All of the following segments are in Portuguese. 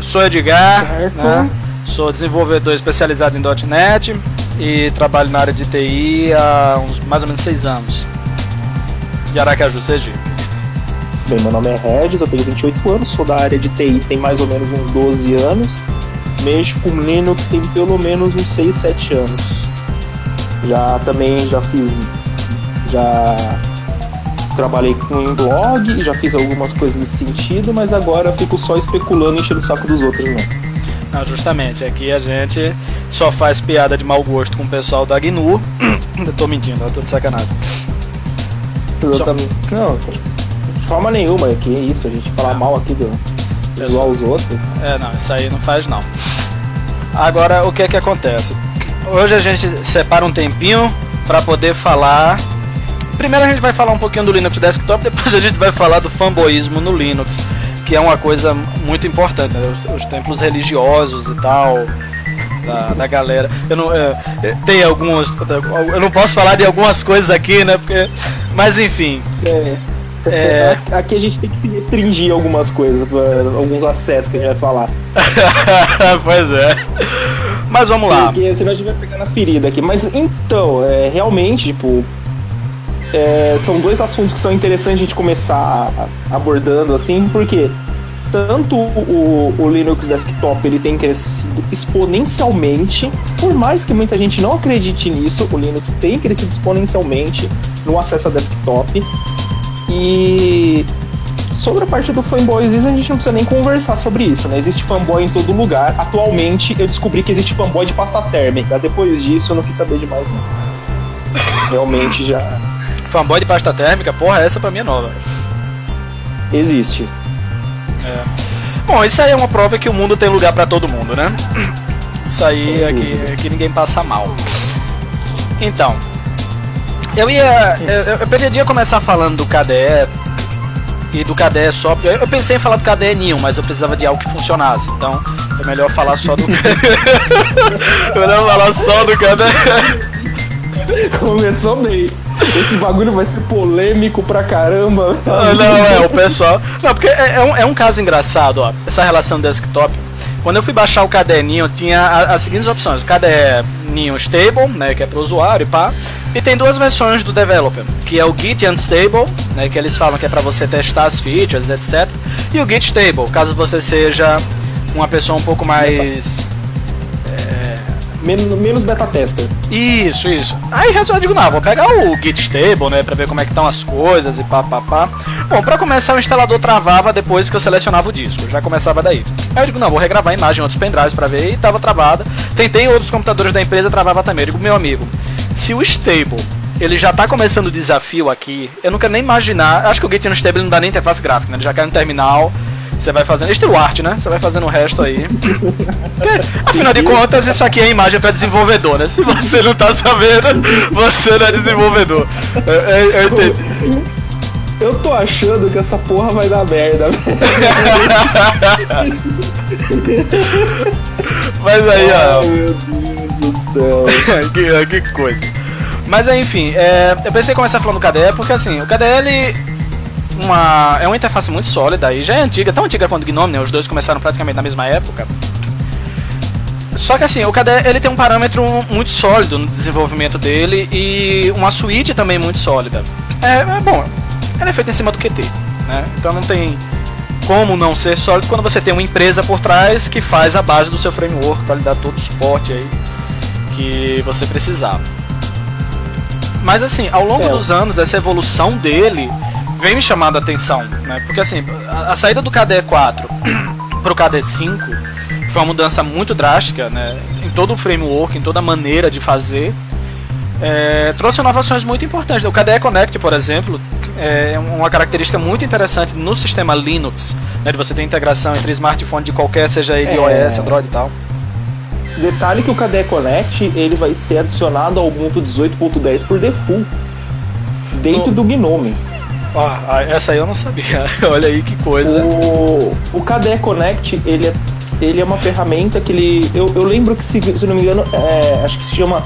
sou Edgar, né? sou desenvolvedor especializado em .NET e trabalho na área de TI há uns mais ou menos seis anos. De Aracaju, Sergipe. Bem, meu nome é Regis, eu tenho 28 anos, sou da área de TI tem mais ou menos uns 12 anos. Mexo com Linux tem pelo menos uns 6, 7 anos. Já também já fiz. Já trabalhei com um blog, já fiz algumas coisas nesse sentido, mas agora fico só especulando e enchendo o saco dos outros, né? Não, justamente, aqui a gente só faz piada de mau gosto com o pessoal da GNU. eu tô mentindo, eu tô de sacanagem. Exatamente. Só... Não, de forma nenhuma, que isso, a gente falar mal aqui do, igual aos outros. É, não, isso aí não faz não. Agora, o que é que acontece? Hoje a gente separa um tempinho para poder falar Primeiro a gente vai falar um pouquinho do Linux Desktop, depois a gente vai falar do fanboísmo no Linux, que é uma coisa muito importante, né? os, os, templos religiosos e tal. Da, da galera. Eu não, é, é tem alguns. Eu não posso falar de algumas coisas aqui, né? Porque, mas enfim. É. É... Aqui a gente tem que se restringir algumas coisas, alguns acessos que a gente vai falar. pois é. Mas vamos lá. Porque senão a gente vai pegar na ferida aqui. Mas então, é, realmente, tipo, é, são dois assuntos que são interessantes a gente começar abordando assim, porque tanto o, o, Linux Desktop ele tem crescido exponencialmente, por mais que muita gente não acredite nisso, o Linux tem crescido exponencialmente no acesso a desktop. E sobre a parte do fanboys, a gente não precisa nem conversar sobre isso, né? Existe fanboy em todo lugar. Atualmente eu descobri que existe fanboy de pasta térmica. Depois disso eu não quis saber de mais não. Realmente já fanboy de pasta térmica, porra, essa pra mim é nova. Existe. É. Bom, isso aí é uma prova que o mundo tem lugar para todo mundo, né? Isso aí é que, é que ninguém passa mal. Então, eu ia. Eu, eu pretendia começar falando do KDE e do KDE só. Eu pensei em falar do KDE Ninho, mas eu precisava de algo que funcionasse. Então é melhor falar só do. melhor falar só do KDE. Começou bem. Esse bagulho vai ser polêmico pra caramba. Ah, não, é, o pessoal. Não, porque é, é, um, é um caso engraçado, ó. Essa relação desktop. Quando eu fui baixar o caderninho, tinha as seguintes opções: o caderninho stable, né, que é pro usuário e pá. E tem duas versões do developer, que é o Git Unstable, né, que eles falam que é para você testar as features, etc. E o Git Stable, caso você seja uma pessoa um pouco mais menos, menos beta tester. Isso, isso. Aí eu digo, não, vou pegar o Git stable, né, pra ver como é que estão as coisas e pá, pá, pá. Bom, pra começar o instalador travava depois que eu selecionava o disco, já começava daí. Aí eu digo, não, vou regravar a imagem em outros pendrives pra ver, e tava travada. Tentei outros computadores da empresa, travava também. Eu digo, meu amigo, se o stable ele já tá começando o desafio aqui. Eu quero nem imaginar. Acho que o Git no Stable não dá nem interface gráfica, né? Ele já cai no terminal. Você vai fazendo. Estilo arte, né? Você vai fazendo o resto aí. Porque, afinal de contas, isso aqui é imagem para desenvolvedor, né? Se você não tá sabendo, você não é desenvolvedor. Eu, eu, eu entendi. Eu tô achando que essa porra vai dar merda. Mas aí, ó. Ai, meu Deus do céu. que, que coisa. Mas enfim, é, eu pensei em começar falando do KDE, porque assim, o KDE ele uma é uma interface muito sólida e já é antiga, tão antiga quanto o Gnome, né? Os dois começaram praticamente na mesma época. Só que assim, o KDE ele tem um parâmetro muito sólido no desenvolvimento dele e uma suíte também muito sólida. É, é bom, ela é feita em cima do QT, né? Então não tem como não ser sólido quando você tem uma empresa por trás que faz a base do seu framework para lhe dar todo o suporte aí que você precisar. Mas assim, ao longo é. dos anos, essa evolução dele vem me chamando a atenção, né? Porque assim, a, a saída do KDE 4 pro KDE 5 foi uma mudança muito drástica, né? Em todo o framework, em toda a maneira de fazer. É, trouxe inovações muito importantes. O KDE Connect, por exemplo, é uma característica muito interessante no sistema Linux, né, de você ter integração entre smartphone de qualquer, seja ele é... iOS, Android e tal. Detalhe que o KDE Connect ele vai ser adicionado ao Ubuntu 18.10 por default dentro no... do Gnome. Ah, essa aí eu não sabia. Olha aí que coisa. O, o KDE Connect, ele é, ele é uma ferramenta que ele. Eu, eu lembro que, se, se não me engano, é, acho que se chama.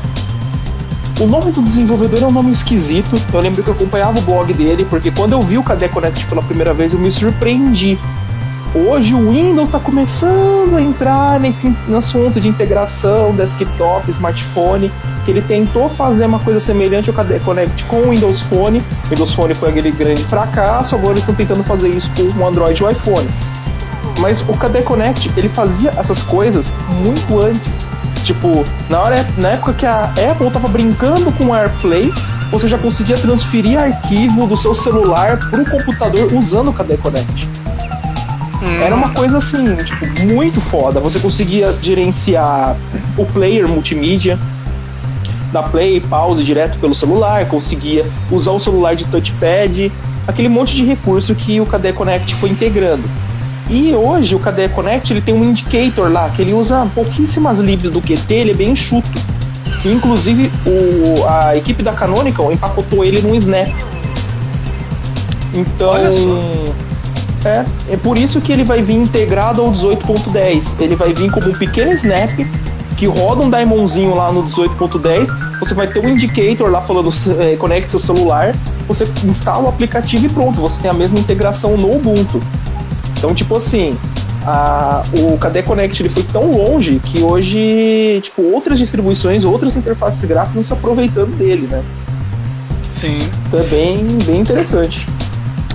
O nome do desenvolvedor é um nome esquisito. Eu lembro que eu acompanhava o blog dele, porque quando eu vi o KDE Connect pela primeira vez, eu me surpreendi. Hoje o Windows está começando a entrar nesse assunto de integração desktop, smartphone, que ele tentou fazer uma coisa semelhante ao Connect com o Windows Phone. O Windows Phone foi aquele grande fracasso, agora eles estão tentando fazer isso com o Android e o iPhone. Mas o KDE Connect, ele fazia essas coisas muito antes. Tipo, na, hora, na época que a Apple estava brincando com o AirPlay, você já conseguia transferir arquivo do seu celular para o computador usando o KDE Connect. Hum. Era uma coisa assim, tipo, muito foda. Você conseguia gerenciar o player multimídia, da play pause direto pelo celular, conseguia usar o celular de touchpad, aquele monte de recurso que o KDE Connect foi integrando. E hoje o KDE Connect ele tem um indicator lá, que ele usa pouquíssimas libs do QT, ele é bem enxuto. Inclusive o, a equipe da Canonical empacotou ele num Snap. Então. É, é por isso que ele vai vir integrado ao 18.10. Ele vai vir como um pequeno snap que roda um daemonzinho lá no 18.10. Você vai ter um indicator lá falando é, conecte seu celular. Você instala o aplicativo e pronto, você tem a mesma integração no Ubuntu. Então, tipo assim, a, o KDE Connect ele foi tão longe que hoje, tipo, outras distribuições, outras interfaces gráficas estão se aproveitando dele, né? Sim. Então é bem, bem interessante.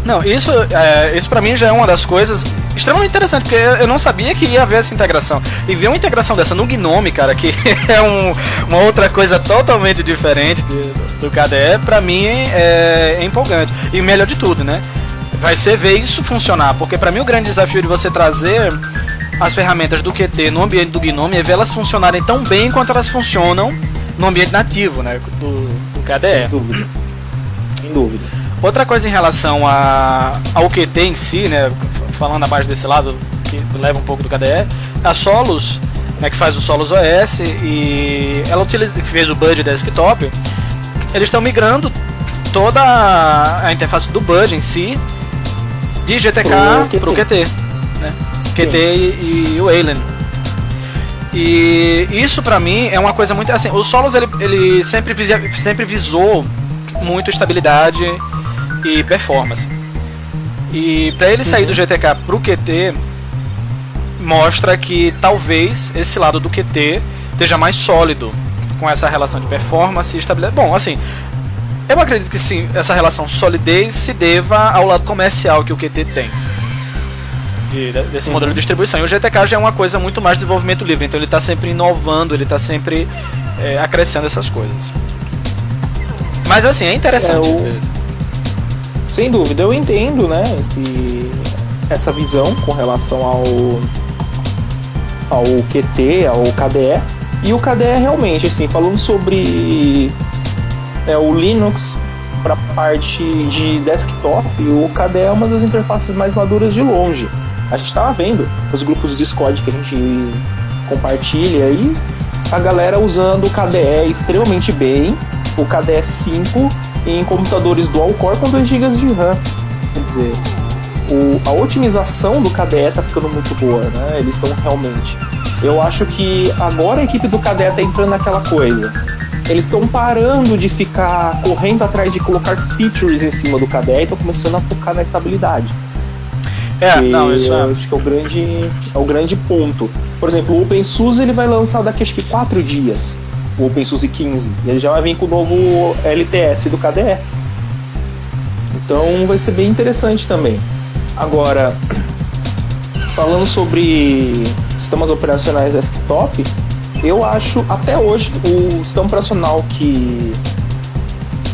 Não, isso, é, isso para mim já é uma das coisas extremamente interessante, porque eu não sabia que ia haver essa integração. E ver uma integração dessa no Gnome, cara, que é um, uma outra coisa totalmente diferente do, do KDE, pra mim é, é empolgante. E melhor de tudo, né? Vai ser ver isso funcionar, porque para mim o grande desafio de você trazer as ferramentas do QT no ambiente do Gnome é ver elas funcionarem tão bem quanto elas funcionam no ambiente nativo, né, do, do KDE. Sem dúvida. Sem dúvida. Outra coisa em relação a, ao QT em si, né, falando a mais desse lado, que leva um pouco do KDE, a Solos, né, que faz o Solos OS, e ela utiliza, que fez o Bud desktop, eles estão migrando toda a interface do Bud em si, de GTK para o QT. Né? QT e, e, o Alien. E isso para mim é uma coisa muito assim. O Solos ele, ele sempre, sempre visou muito estabilidade e performance. E para ele sair uhum. do GTK pro QT, mostra que talvez esse lado do QT esteja mais sólido com essa relação de performance e estabilidade. Bom, assim, eu acredito que sim, essa relação solidez se deva ao lado comercial que o QT tem. De, desse uhum. modelo de distribuição. E o GTK já é uma coisa muito mais de desenvolvimento livre, então ele está sempre inovando, ele está sempre é, acrescentando essas coisas. Mas assim, é interessante. É, o... Sem dúvida, eu entendo, né, essa visão com relação ao, ao QT, ao KDE. E o KDE realmente, assim, falando sobre é, o Linux para parte de desktop, o KDE é uma das interfaces mais maduras de longe. A gente estava vendo os grupos de Discord que a gente compartilha aí, a galera usando o KDE extremamente bem, o KDE 5 em computadores dual-core com 2 GB de RAM. Quer dizer, o, a otimização do KDE tá ficando muito boa, né? Eles estão realmente. Eu acho que agora a equipe do KDE tá entrando naquela coisa. Eles estão parando de ficar correndo atrás de colocar features em cima do KDE e estão começando a focar na estabilidade. É, não, isso é. Acho que é o grande, é o grande ponto. Por exemplo, o OpenSUSE ele vai lançar daqui acho que 4 dias o OpenSUSE 15. E ele já vai vir com o novo LTS do KDE. Então vai ser bem interessante também. Agora, falando sobre sistemas operacionais desktop, eu acho até hoje o sistema operacional que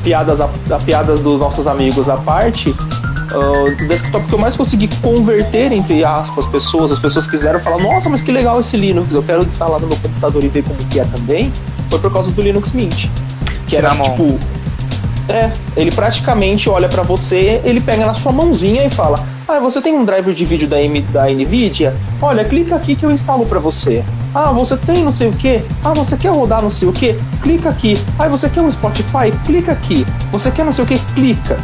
piadas a, a piadas dos nossos amigos à parte, uh, o desktop que eu mais consegui converter entre aspas pessoas, as pessoas quiseram falar, nossa, mas que legal esse Linux, eu quero instalar no meu computador e ver como que é também foi por causa do Linux Mint. Que era tipo. É, ele praticamente olha para você, ele pega na sua mãozinha e fala: Ah, você tem um driver de vídeo da, M, da Nvidia? Olha, clica aqui que eu instalo para você. Ah, você tem não sei o que? Ah, você quer rodar não sei o que? Clica aqui. Ah, você quer um Spotify? Clica aqui. Você quer não sei o que? Clica.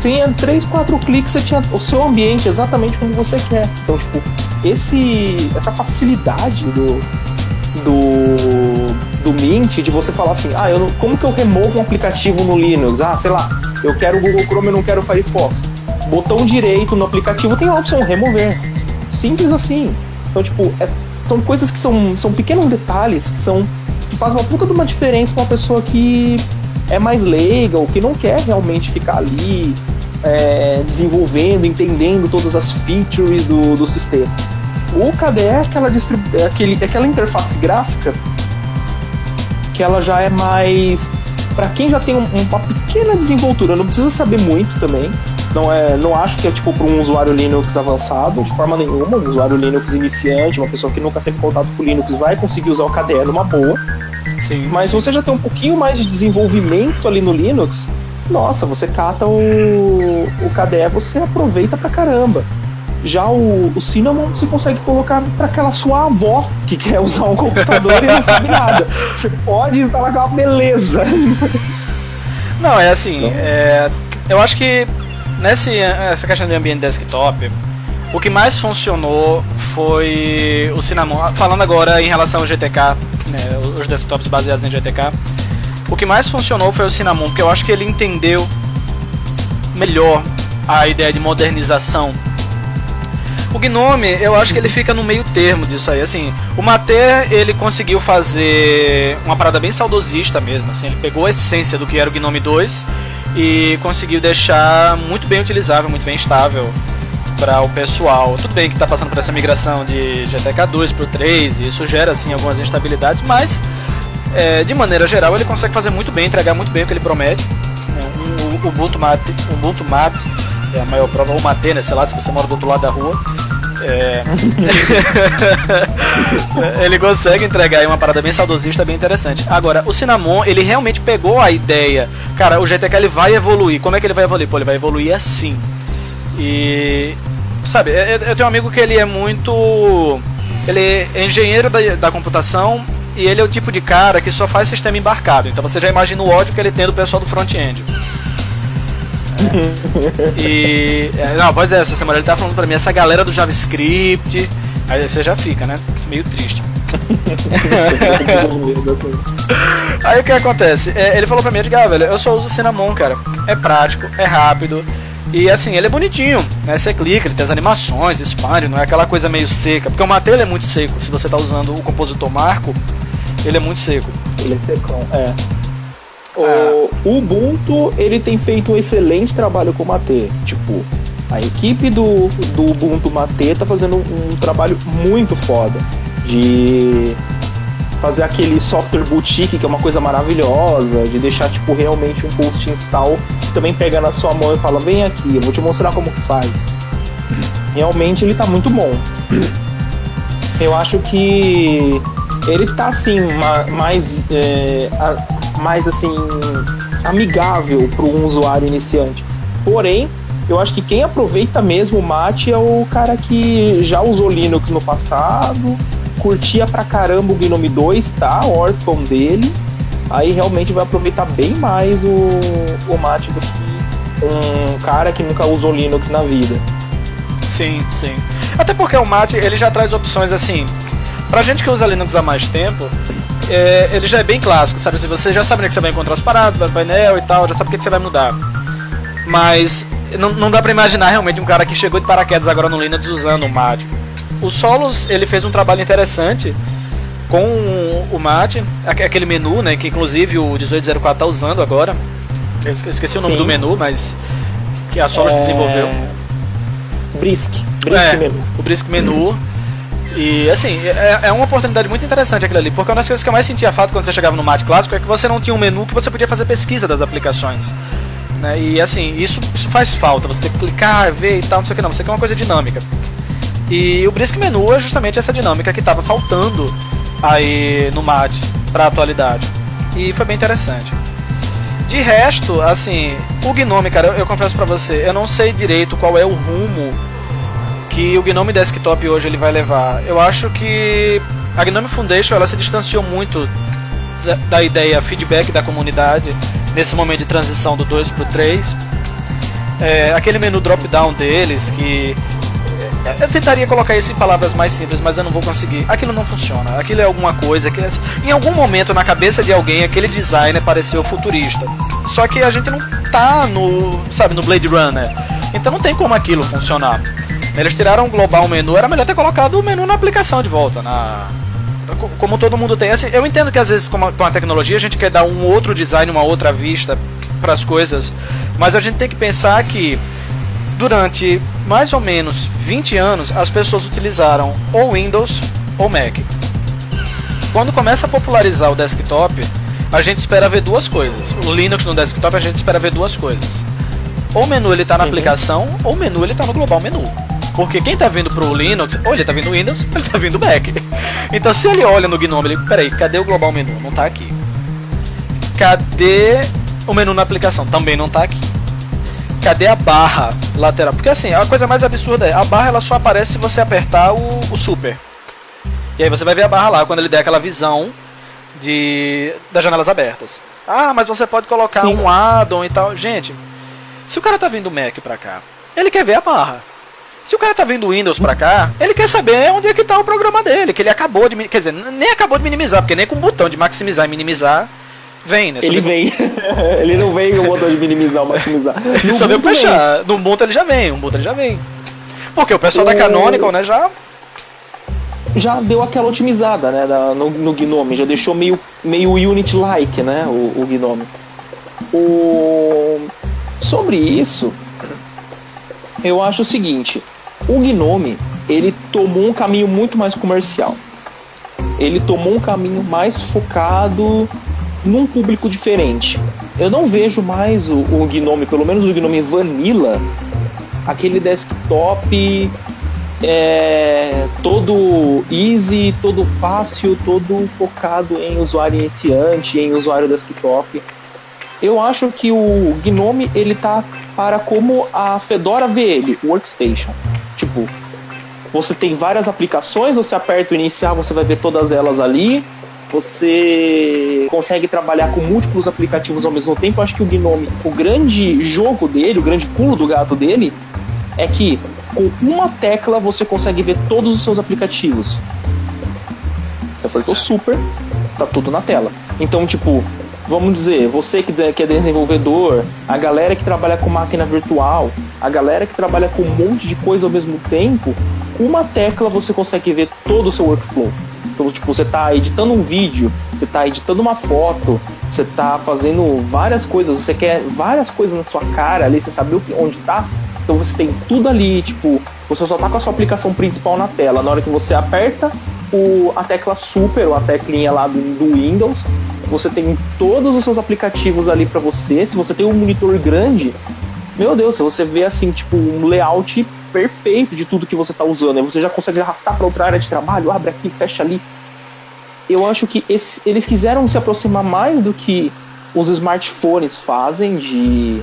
Tinha 3, 4 cliques, você tinha o seu ambiente exatamente como você quer. Então, tipo, esse, essa facilidade do, do, do Mint de você falar assim, ah, eu não, como que eu removo um aplicativo no Linux? Ah, sei lá, eu quero o Google Chrome, eu não quero o Firefox. Botão direito no aplicativo tem a opção remover. Simples assim. Então, tipo, é, são coisas que são, são pequenos detalhes que são que fazem uma puta de uma diferença pra uma pessoa que é mais leiga ou que não quer realmente ficar ali é, desenvolvendo, entendendo todas as features do, do sistema. O KDE é aquela, é aquele, é aquela interface gráfica que ela já é mais para quem já tem um, uma pequena desenvoltura, não precisa saber muito também. Não é, não acho que é tipo para um usuário Linux avançado, de forma nenhuma. Um usuário Linux iniciante, uma pessoa que nunca teve contato com Linux, vai conseguir usar o KDE numa boa. Sim. Mas você já tem um pouquinho mais de desenvolvimento ali no Linux, nossa, você cata o, o KDE, você aproveita pra caramba. Já o, o Cinnamon você consegue colocar para aquela sua avó que quer usar um computador e não sabe nada. Você pode instalar uma beleza. Não, é assim, é, eu acho que nesse, essa questão de ambiente desktop, o que mais funcionou foi o Cinnamon. Falando agora em relação ao GTK, né, os desktops baseados em GTK, o que mais funcionou foi o Cinnamon, porque eu acho que ele entendeu melhor a ideia de modernização o Gnome, eu acho que ele fica no meio termo disso aí. Assim, o Mater, ele conseguiu fazer uma parada bem saudosista mesmo. Assim, ele pegou a essência do que era o Gnome 2 e conseguiu deixar muito bem utilizável, muito bem estável para o pessoal. Tudo bem que está passando por essa migração de GTK 2 para o 3 e isso gera assim algumas instabilidades, mas é, de maneira geral ele consegue fazer muito bem, entregar muito bem o que ele promete. O Ubuntu Mate, Ubuntu Mate é a maior prova, ou Mate, né? Sei lá, se você mora do outro lado da rua. É... ele consegue entregar aí uma parada bem saudosista, bem interessante. Agora, o Cinnamon, ele realmente pegou a ideia. Cara, o GTK ele vai evoluir. Como é que ele vai evoluir? Pô, ele vai evoluir assim. E. Sabe, eu, eu tenho um amigo que ele é muito. Ele é engenheiro da, da computação e ele é o tipo de cara que só faz sistema embarcado. Então você já imagina o ódio que ele tem do pessoal do front-end e. É, não, pois é, essa semana ele tá falando pra mim, essa galera do JavaScript. Aí você já fica, né? Meio triste. aí o que acontece? É, ele falou pra mim, Edgar, velho, eu só uso Cinnamon, cara. É prático, é rápido. E assim, ele é bonitinho, né? Você clica, ele tem as animações, expande, não é aquela coisa meio seca. Porque o Matei é muito seco. Se você tá usando o compositor Marco, ele é muito seco. Ele é secão, é. O Ubuntu, ele tem feito um excelente trabalho com o Mate. Tipo, a equipe do, do Ubuntu Mate tá fazendo um, um trabalho muito foda de fazer aquele software boutique, que é uma coisa maravilhosa, de deixar, tipo, realmente um post install que também pega na sua mão e fala, vem aqui, eu vou te mostrar como que faz. Realmente ele tá muito bom. Eu acho que ele tá, assim, mais... É, mais assim amigável para um usuário iniciante. Porém, eu acho que quem aproveita mesmo o Mate é o cara que já usou Linux no passado, curtia pra caramba o Gnome 2, tá? órfão dele. Aí realmente vai aproveitar bem mais o, o Mate do que um cara que nunca usou Linux na vida. Sim, sim. Até porque o Mate ele já traz opções assim. Pra gente que usa Linux há mais tempo, é, ele já é bem clássico, sabe? Se você já sabe onde é que você vai encontrar os paradas, vai no painel e tal, já sabe o que, que você vai mudar. Mas não, não dá pra imaginar realmente um cara que chegou de paraquedas agora no Linux usando o Mate. O Solos, ele fez um trabalho interessante com o Mate, aquele menu, né, que inclusive o 1804 tá usando agora. Eu esqueci o nome Sim. do menu, mas que a Solos é... desenvolveu. Brisk. Brisk é, menu. O Brisk menu. E assim, é, é, uma oportunidade muito interessante aquilo ali, porque uma das coisas que eu mais sentia falta quando você chegava no Mate clássico é que você não tinha um menu que você podia fazer pesquisa das aplicações. Né? E assim, isso, isso faz falta, você tem que clicar, ver e tal, não sei o que não, você quer uma coisa dinâmica. E o Brisk Menu é justamente essa dinâmica que estava faltando aí no Mate para a atualidade. E foi bem interessante. De resto, assim, o Gnome, cara, eu, eu confesso para você, eu não sei direito qual é o rumo que o Gnome Desktop hoje ele vai levar. Eu acho que a Gnome Foundation ela se distanciou muito da, da ideia feedback da comunidade nesse momento de transição do 2 para o 3. É, aquele menu drop-down deles que é, eu tentaria colocar isso em palavras mais simples, mas eu não vou conseguir. Aquilo não funciona. Aquilo é alguma coisa que em algum momento na cabeça de alguém aquele designer pareceu futurista. Só que a gente não tá no, sabe, no Blade Runner. Então não tem como aquilo funcionar. Eles tiraram o global menu, era melhor ter colocado o menu na aplicação de volta, na como todo mundo tem. Assim, eu entendo que às vezes com a, com a tecnologia a gente quer dar um outro design, uma outra vista para as coisas, mas a gente tem que pensar que durante mais ou menos 20 anos as pessoas utilizaram ou Windows ou Mac. Quando começa a popularizar o desktop, a gente espera ver duas coisas. O Linux no desktop a gente espera ver duas coisas. Ou o menu ele está na uhum. aplicação, ou o menu ele está no global menu. Porque quem tá vindo pro Linux, ou ele tá vindo Windows, ou ele tá vindo Mac. Então se ele olha no Gnome, ele, peraí, cadê o global menu? Não tá aqui. Cadê o menu na aplicação? Também não tá aqui. Cadê a barra lateral? Porque assim, a coisa mais absurda é, a barra ela só aparece se você apertar o, o super. E aí você vai ver a barra lá quando ele der aquela visão de das janelas abertas. Ah, mas você pode colocar Sim. um addon e tal. Gente, se o cara tá vindo Mac pra cá, ele quer ver a barra. Se o cara tá vindo Windows pra cá, ele quer saber onde é que tá o programa dele, que ele acabou de. Quer dizer, nem acabou de minimizar, porque nem com o botão de maximizar e minimizar vem, né? Ele vem. ele não vem com o botão de minimizar ou maximizar. Ele só veio fechar. No Ubuntu ele já vem, o Ubuntu ele já vem. Porque o pessoal o... da Canonical, né, já. Já deu aquela otimizada, né, no, no Gnome, já deixou meio, meio Unity-like, né, o, o Gnome. O... Sobre isso, eu acho o seguinte: o Gnome ele tomou um caminho muito mais comercial. Ele tomou um caminho mais focado num público diferente. Eu não vejo mais o, o Gnome, pelo menos o Gnome Vanilla, aquele desktop é, todo easy, todo fácil, todo focado em usuário iniciante, em usuário desktop. Eu acho que o Gnome ele tá para como a Fedora vê ele, Workstation. Você tem várias aplicações, você aperta o iniciar, você vai ver todas elas ali. Você consegue trabalhar com múltiplos aplicativos ao mesmo tempo. Eu acho que o Gnome, o grande jogo dele, o grande pulo do gato dele, é que com uma tecla você consegue ver todos os seus aplicativos. Você apertou super, tá tudo na tela. Então, tipo, vamos dizer, você que é desenvolvedor, a galera que trabalha com máquina virtual, a galera que trabalha com um monte de coisa ao mesmo tempo, com uma tecla você consegue ver todo o seu workflow. Então, tipo, você está editando um vídeo, você está editando uma foto, você está fazendo várias coisas, você quer várias coisas na sua cara ali, você sabe onde está. Então você tem tudo ali, tipo, você só tá com a sua aplicação principal na tela. Na hora que você aperta o, a tecla super, ou a teclinha lá do, do Windows, você tem todos os seus aplicativos ali para você. Se você tem um monitor grande, meu Deus, você vê assim, tipo, um layout perfeito de tudo que você está usando. Aí você já consegue arrastar para outra área de trabalho, abre aqui, fecha ali. Eu acho que esse, eles quiseram se aproximar mais do que os smartphones fazem de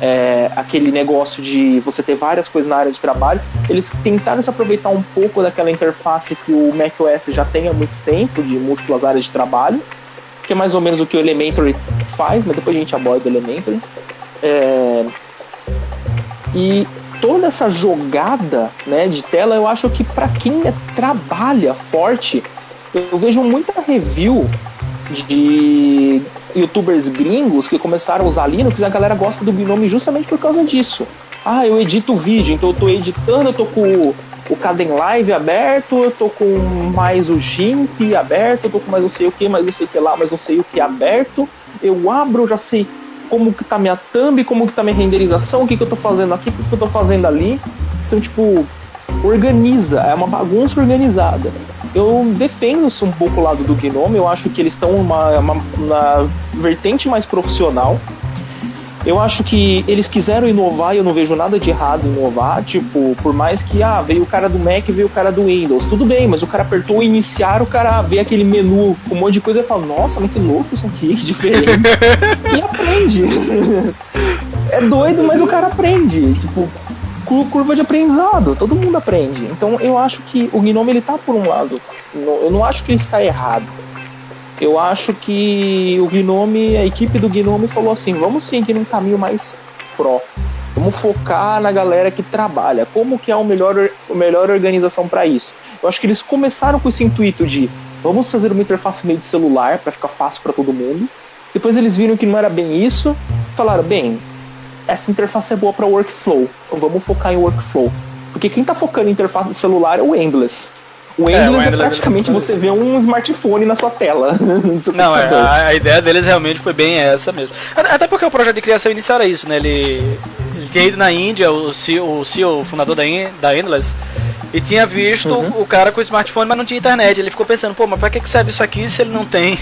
é, aquele negócio de você ter várias coisas na área de trabalho. Eles tentaram se aproveitar um pouco daquela interface que o macOS já tem há muito tempo de múltiplas áreas de trabalho que é mais ou menos o que o Elementary faz, mas depois a gente aborda o Elementary. É... E toda essa jogada né, de tela, eu acho que para quem trabalha forte, eu vejo muita review de youtubers gringos que começaram a usar Linux e a galera gosta do Gnome justamente por causa disso. Ah, eu edito vídeo, então eu tô editando, eu tô com o Caden Live aberto, eu tô com mais o GIMP aberto, eu tô com mais não sei o que, mais não sei o que lá, mais não sei o que aberto. Eu abro, já sei como que tá minha thumb, como que tá minha renderização, o que que eu tô fazendo aqui, o que que eu tô fazendo ali. Então, tipo, organiza, é uma bagunça organizada. Eu defendo um pouco o lado do Gnome, eu acho que eles estão uma vertente mais profissional eu acho que eles quiseram inovar e eu não vejo nada de errado em inovar. Tipo, por mais que, ah, veio o cara do Mac veio o cara do Windows. Tudo bem, mas o cara apertou iniciar, o cara vê aquele menu com um monte de coisa e fala, nossa, mas que louco isso aqui, que diferente. e aprende. é doido, mas o cara aprende. Tipo, curva de aprendizado, todo mundo aprende. Então eu acho que o Gnome ele tá por um lado. Eu não acho que ele está errado eu acho que o Gnome, a equipe do Gnome falou assim: vamos seguir num caminho mais pró. Vamos focar na galera que trabalha. Como que é a melhor, melhor organização para isso? Eu acho que eles começaram com esse intuito de vamos fazer uma interface meio de celular para ficar fácil para todo mundo. Depois eles viram que não era bem isso, falaram: bem, essa interface é boa para workflow, então vamos focar em workflow. Porque quem tá focando em interface celular é o Endless. O Endless é, o Endless é praticamente você vê um smartphone na sua tela. Não, é, a, a, ideia deles realmente foi bem essa mesmo. Até porque o projeto de criação inicial era isso, né? Ele, ele tinha ido na Índia, o CEO, o, CEO, o fundador da, da Endless, e tinha visto uhum. o cara com o smartphone, mas não tinha internet. Ele ficou pensando, pô, mas pra que serve isso aqui se ele não tem?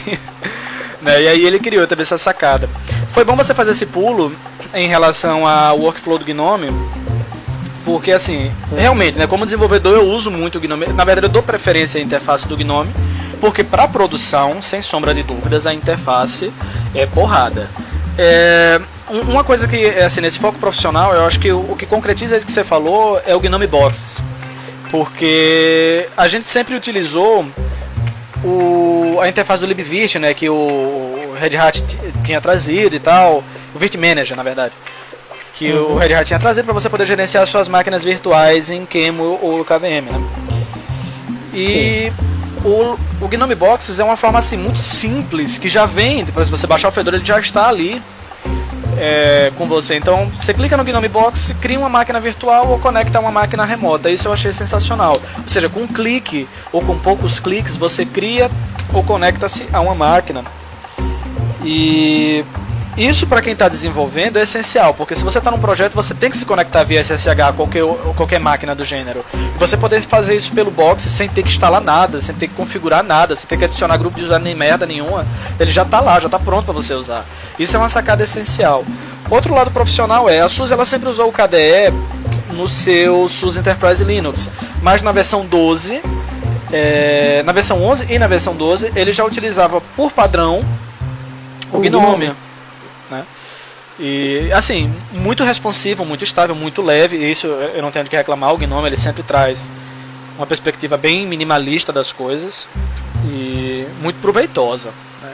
né? E aí ele criou também essa sacada. Foi bom você fazer esse pulo em relação ao workflow do Gnome, porque assim, realmente, né, como desenvolvedor eu uso muito o Gnome. Na verdade, eu dou preferência à interface do Gnome, porque para produção, sem sombra de dúvidas, a interface é porrada. É, uma coisa que, assim, nesse foco profissional, eu acho que o, que concretiza isso que você falou é o Gnome Boxes. Porque a gente sempre utilizou o, a interface do libvirt, né, que o Red Hat tinha trazido e tal, o Virt Manager, na verdade que uhum. o Red Hat tinha trazido para você poder gerenciar suas máquinas virtuais em QEMU ou KVM, né? E o, o Gnome Boxes é uma forma assim muito simples que já vem, depois você baixar o Fedora ele já está ali é, com você. Então você clica no Gnome Box, cria uma máquina virtual ou conecta a uma máquina remota. Isso eu achei sensacional. Ou seja, com um clique ou com poucos cliques você cria ou conecta-se a uma máquina. E isso para quem está desenvolvendo é essencial, porque se você está num projeto, você tem que se conectar via SSH a qualquer, qualquer máquina do gênero. E você poder fazer isso pelo box sem ter que instalar nada, sem ter que configurar nada, sem ter que adicionar grupo de usuário nem merda nenhuma. Ele já está lá, já está pronto para você usar. Isso é uma sacada essencial. Outro lado profissional é, a SUSE ela sempre usou o KDE no seu SUSE Enterprise Linux, mas na versão 12, é, na versão 11 e na versão 12, ele já utilizava por padrão o Gnome. Né? E assim, muito responsivo, muito estável, muito leve, isso eu não tenho que reclamar, o Gnome ele sempre traz uma perspectiva bem minimalista das coisas e muito proveitosa, né?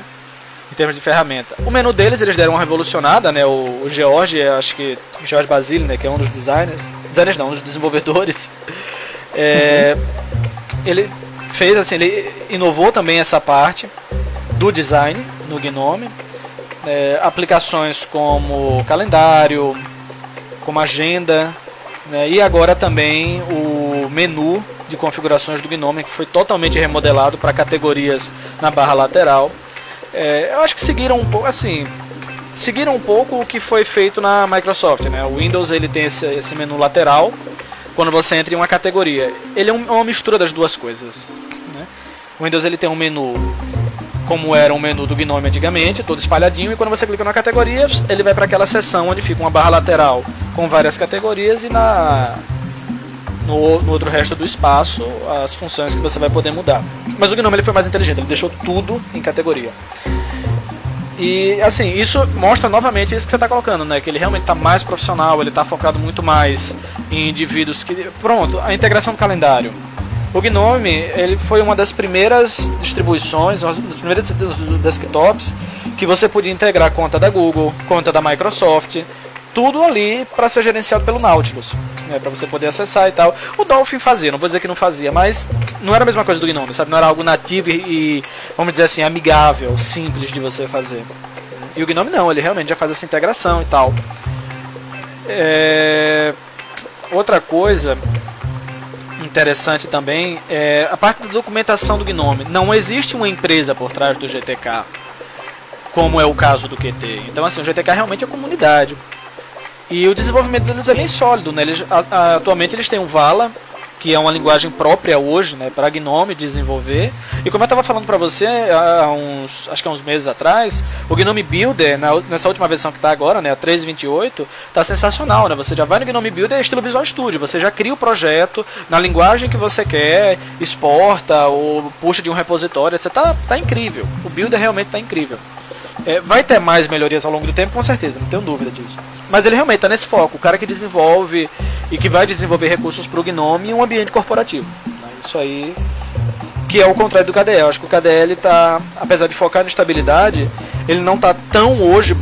Em termos de ferramenta. O menu deles eles deram uma revolucionada, né? O, o George, acho que o George Basile, né, que é um dos designers, designers não, um dos desenvolvedores, é, ele fez assim, ele inovou também essa parte do design no Gnome é, aplicações como calendário, como agenda, né, e agora também o menu de configurações do Gnome que foi totalmente remodelado para categorias na barra lateral. É, eu acho que seguiram um pouco assim, seguiram um pouco o que foi feito na Microsoft, né? O Windows ele tem esse, esse menu lateral quando você entra em uma categoria. Ele é uma mistura das duas coisas. Né? O Windows ele tem um menu como era um menu do Gnome antigamente, todo espalhadinho, e quando você clica na categoria, ele vai para aquela seção onde fica uma barra lateral com várias categorias e na no, no, outro resto do espaço as funções que você vai poder mudar. Mas o Gnome ele foi mais inteligente, ele deixou tudo em categoria. E assim, isso mostra novamente isso que você está colocando, né? Que ele realmente está mais profissional, ele está focado muito mais em indivíduos que. Pronto, a integração do calendário. O Gnome ele foi uma das primeiras distribuições, uma das primeiras desktops que você podia integrar conta da Google, conta da Microsoft, tudo ali para ser gerenciado pelo Nautilus, né, para você poder acessar e tal. O Dolphin fazia, não vou dizer que não fazia, mas não era a mesma coisa do Gnome, sabe? Não era algo nativo e, vamos dizer assim, amigável, simples de você fazer. E o Gnome não, ele realmente já faz essa integração e tal. É... Outra coisa interessante também é a parte da documentação do Gnome. Não existe uma empresa por trás do GTK, como é o caso do QT. Então, assim, o GTK realmente é comunidade. E o desenvolvimento deles é bem sólido. Né? Eles, atualmente eles têm um Vala, que é uma linguagem própria hoje, né, para Gnome desenvolver. E como eu estava falando para você há uns, acho que há uns meses atrás, o Gnome Builder, na, nessa última versão que está agora, né, a 3.28, está sensacional, né? Você já vai no Gnome Builder estilo Visual Studio, você já cria o projeto na linguagem que você quer, exporta ou puxa de um repositório, etc. Tá, tá incrível. O Builder realmente está incrível. É, vai ter mais melhorias ao longo do tempo, com certeza, não tenho dúvida disso. Mas ele realmente está nesse foco, o cara que desenvolve e que vai desenvolver recursos para o Gnome em um ambiente corporativo. Isso aí que é o contrário do KDE. Eu acho que o KDE está, apesar de focar na estabilidade, ele não está tão hoje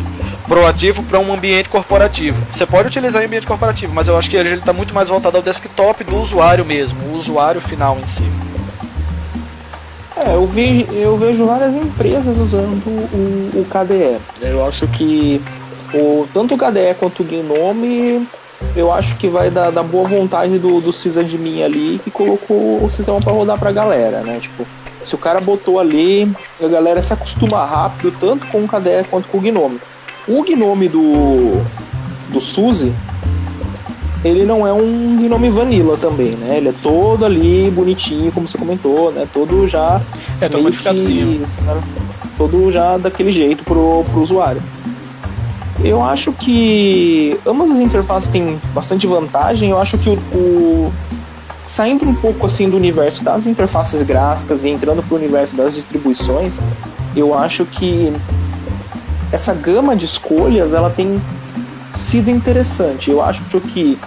proativo para um ambiente corporativo. Você pode utilizar em ambiente corporativo, mas eu acho que ele está muito mais voltado ao desktop do usuário mesmo, o usuário final em si. É, eu, vi, eu vejo várias empresas usando o, o KDE. Eu acho que o, tanto o KDE quanto o Gnome eu acho que vai da, da boa vontade do, do sysadmin ali que colocou o sistema para rodar pra galera, né? Tipo, se o cara botou ali, a galera se acostuma rápido tanto com o KDE quanto com o Gnome. O Gnome do, do SUSE, ele não é um Gnome Vanilla também, né? Ele é todo ali bonitinho, como você comentou, né? Todo já. É, todo modificadozinho. Todo já daquele jeito pro, pro usuário. Eu acho que ambas as interfaces têm bastante vantagem. Eu acho que o, o saindo um pouco assim do universo das interfaces gráficas e entrando para o universo das distribuições, eu acho que essa gama de escolhas ela tem sido interessante. Eu acho que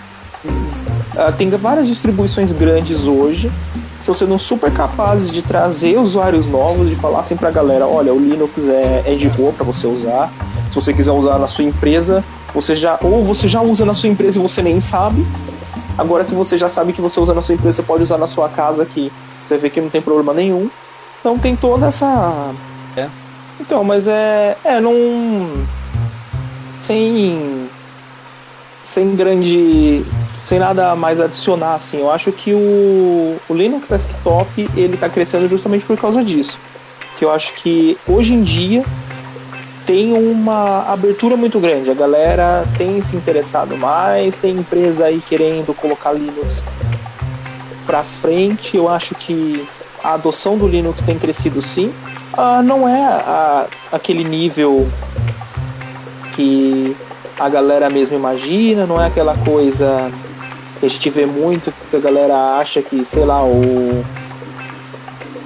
uh, tem várias distribuições grandes hoje estão sendo super capazes de trazer usuários novos, de falar assim para a galera, olha, o Linux é, é de boa para você usar. Se você quiser usar na sua empresa, você já ou você já usa na sua empresa e você nem sabe, Agora que você já sabe que você usa na sua empresa, você pode usar na sua casa aqui. Você vê que não tem problema nenhum. Então tem toda essa. É. Então, mas é. É, não. Sem. Sem grande. Sem nada mais adicionar, assim. Eu acho que o, o Linux Desktop ele tá crescendo justamente por causa disso. Que eu acho que hoje em dia tem uma abertura muito grande. A galera tem se interessado mais, tem empresa aí querendo colocar Linux para frente. Eu acho que a adoção do Linux tem crescido sim. Ah, não é a, aquele nível que a galera mesmo imagina, não é aquela coisa que a gente vê muito, que a galera acha que, sei lá, o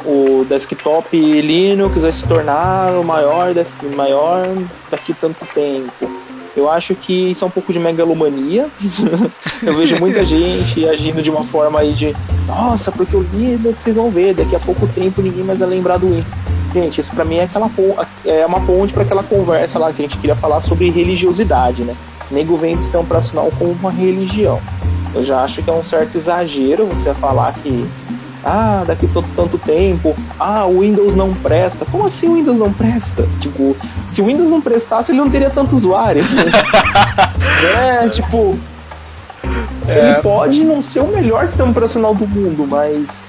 o desktop Linux vai se tornar o maior, maior daqui tanto tempo. Eu acho que isso é um pouco de megalomania. eu vejo muita gente agindo de uma forma aí de nossa, porque o Linux vocês vão ver, daqui a pouco tempo ninguém mais vai lembrar do Windows. Gente, isso pra mim é, aquela é uma ponte para aquela conversa lá que a gente queria falar sobre religiosidade, né? Nego vem sistema operacional como uma religião. Eu já acho que é um certo exagero você falar que ah, daqui todo tanto tempo, ah, o Windows não presta. Como assim o Windows não presta? Tipo, se o Windows não prestasse, ele não teria tanto usuário. é, tipo. É... Ele pode não ser o melhor sistema operacional do mundo, mas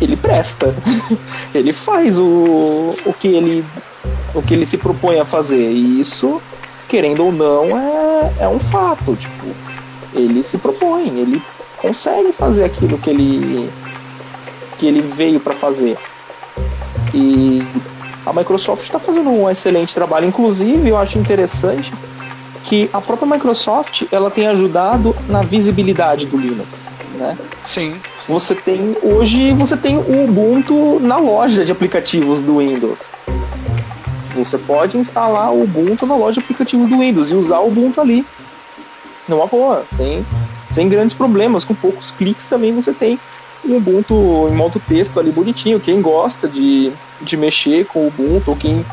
ele presta. ele faz o, o que ele o que ele se propõe a fazer. E isso, querendo ou não, é, é um fato. Tipo, ele se propõe, ele consegue fazer aquilo que ele que ele veio para fazer. E a Microsoft está fazendo um excelente trabalho. Inclusive, eu acho interessante que a própria Microsoft ela tem ajudado na visibilidade do Linux, né? Sim. Você tem hoje você tem o Ubuntu na loja de aplicativos do Windows. Você pode instalar o Ubuntu na loja de aplicativos do Windows e usar o Ubuntu ali. Numa boa, tem sem grandes problemas, com poucos cliques também você tem o Ubuntu em modo texto ali bonitinho. Quem gosta de, de mexer com o Ubuntu, ou quem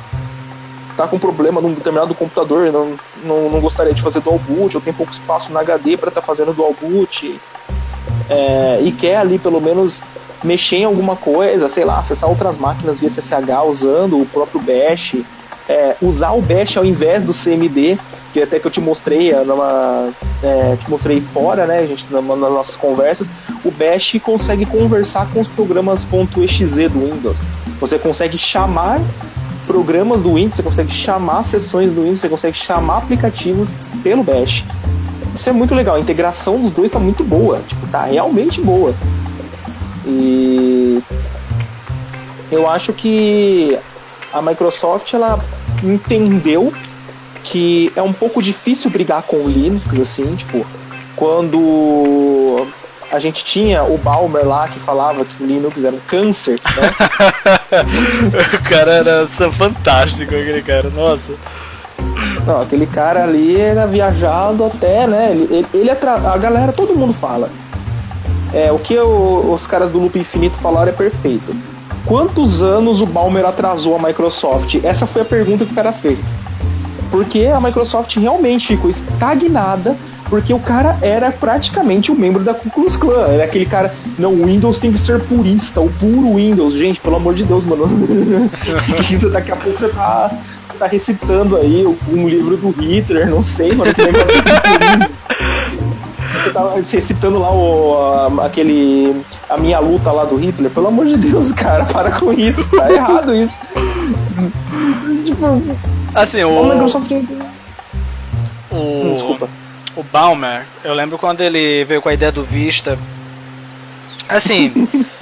tá com problema num determinado computador, não, não, não gostaria de fazer dual boot, ou tem pouco espaço no HD para estar tá fazendo dual boot, é, e quer ali pelo menos mexer em alguma coisa, sei lá, acessar outras máquinas via SSH usando o próprio Bash, é, usar o Bash ao invés do CMD, que até que eu te mostrei é, numa, é, te mostrei fora, né, gente, nas nossas conversas, o Bash consegue conversar com os programas .exe do Windows. Você consegue chamar programas do Windows, você consegue chamar sessões do Windows, você consegue chamar aplicativos pelo Bash. Isso é muito legal, a integração dos dois está muito boa, tipo, tá realmente boa. E eu acho que a Microsoft ela entendeu que é um pouco difícil brigar com o Linux, assim, tipo, quando a gente tinha o Balmer lá que falava que o Linux era um câncer, né? o cara era fantástico, aquele cara, nossa. Não, aquele cara ali era viajado até, né? Ele, ele, ele atra... A galera, todo mundo fala. É, o que os caras do Loop Infinito falaram é perfeito quantos anos o Balmer atrasou a Microsoft? Essa foi a pergunta que o cara fez. Porque a Microsoft realmente ficou estagnada porque o cara era praticamente um membro da Ku Klux Klan. Era aquele cara, não, o Windows tem que ser purista, o puro Windows. Gente, pelo amor de Deus, mano. daqui a pouco você tá, tá recitando aí um livro do Hitler, não sei, mano, que negócio é você tava você citando lá o, a, aquele. A minha luta lá do Hitler. Pelo amor de Deus, cara, para com isso. Tá errado isso. tipo, Assim, o o. O, Desculpa. o Balmer, eu lembro quando ele veio com a ideia do Vista. Assim.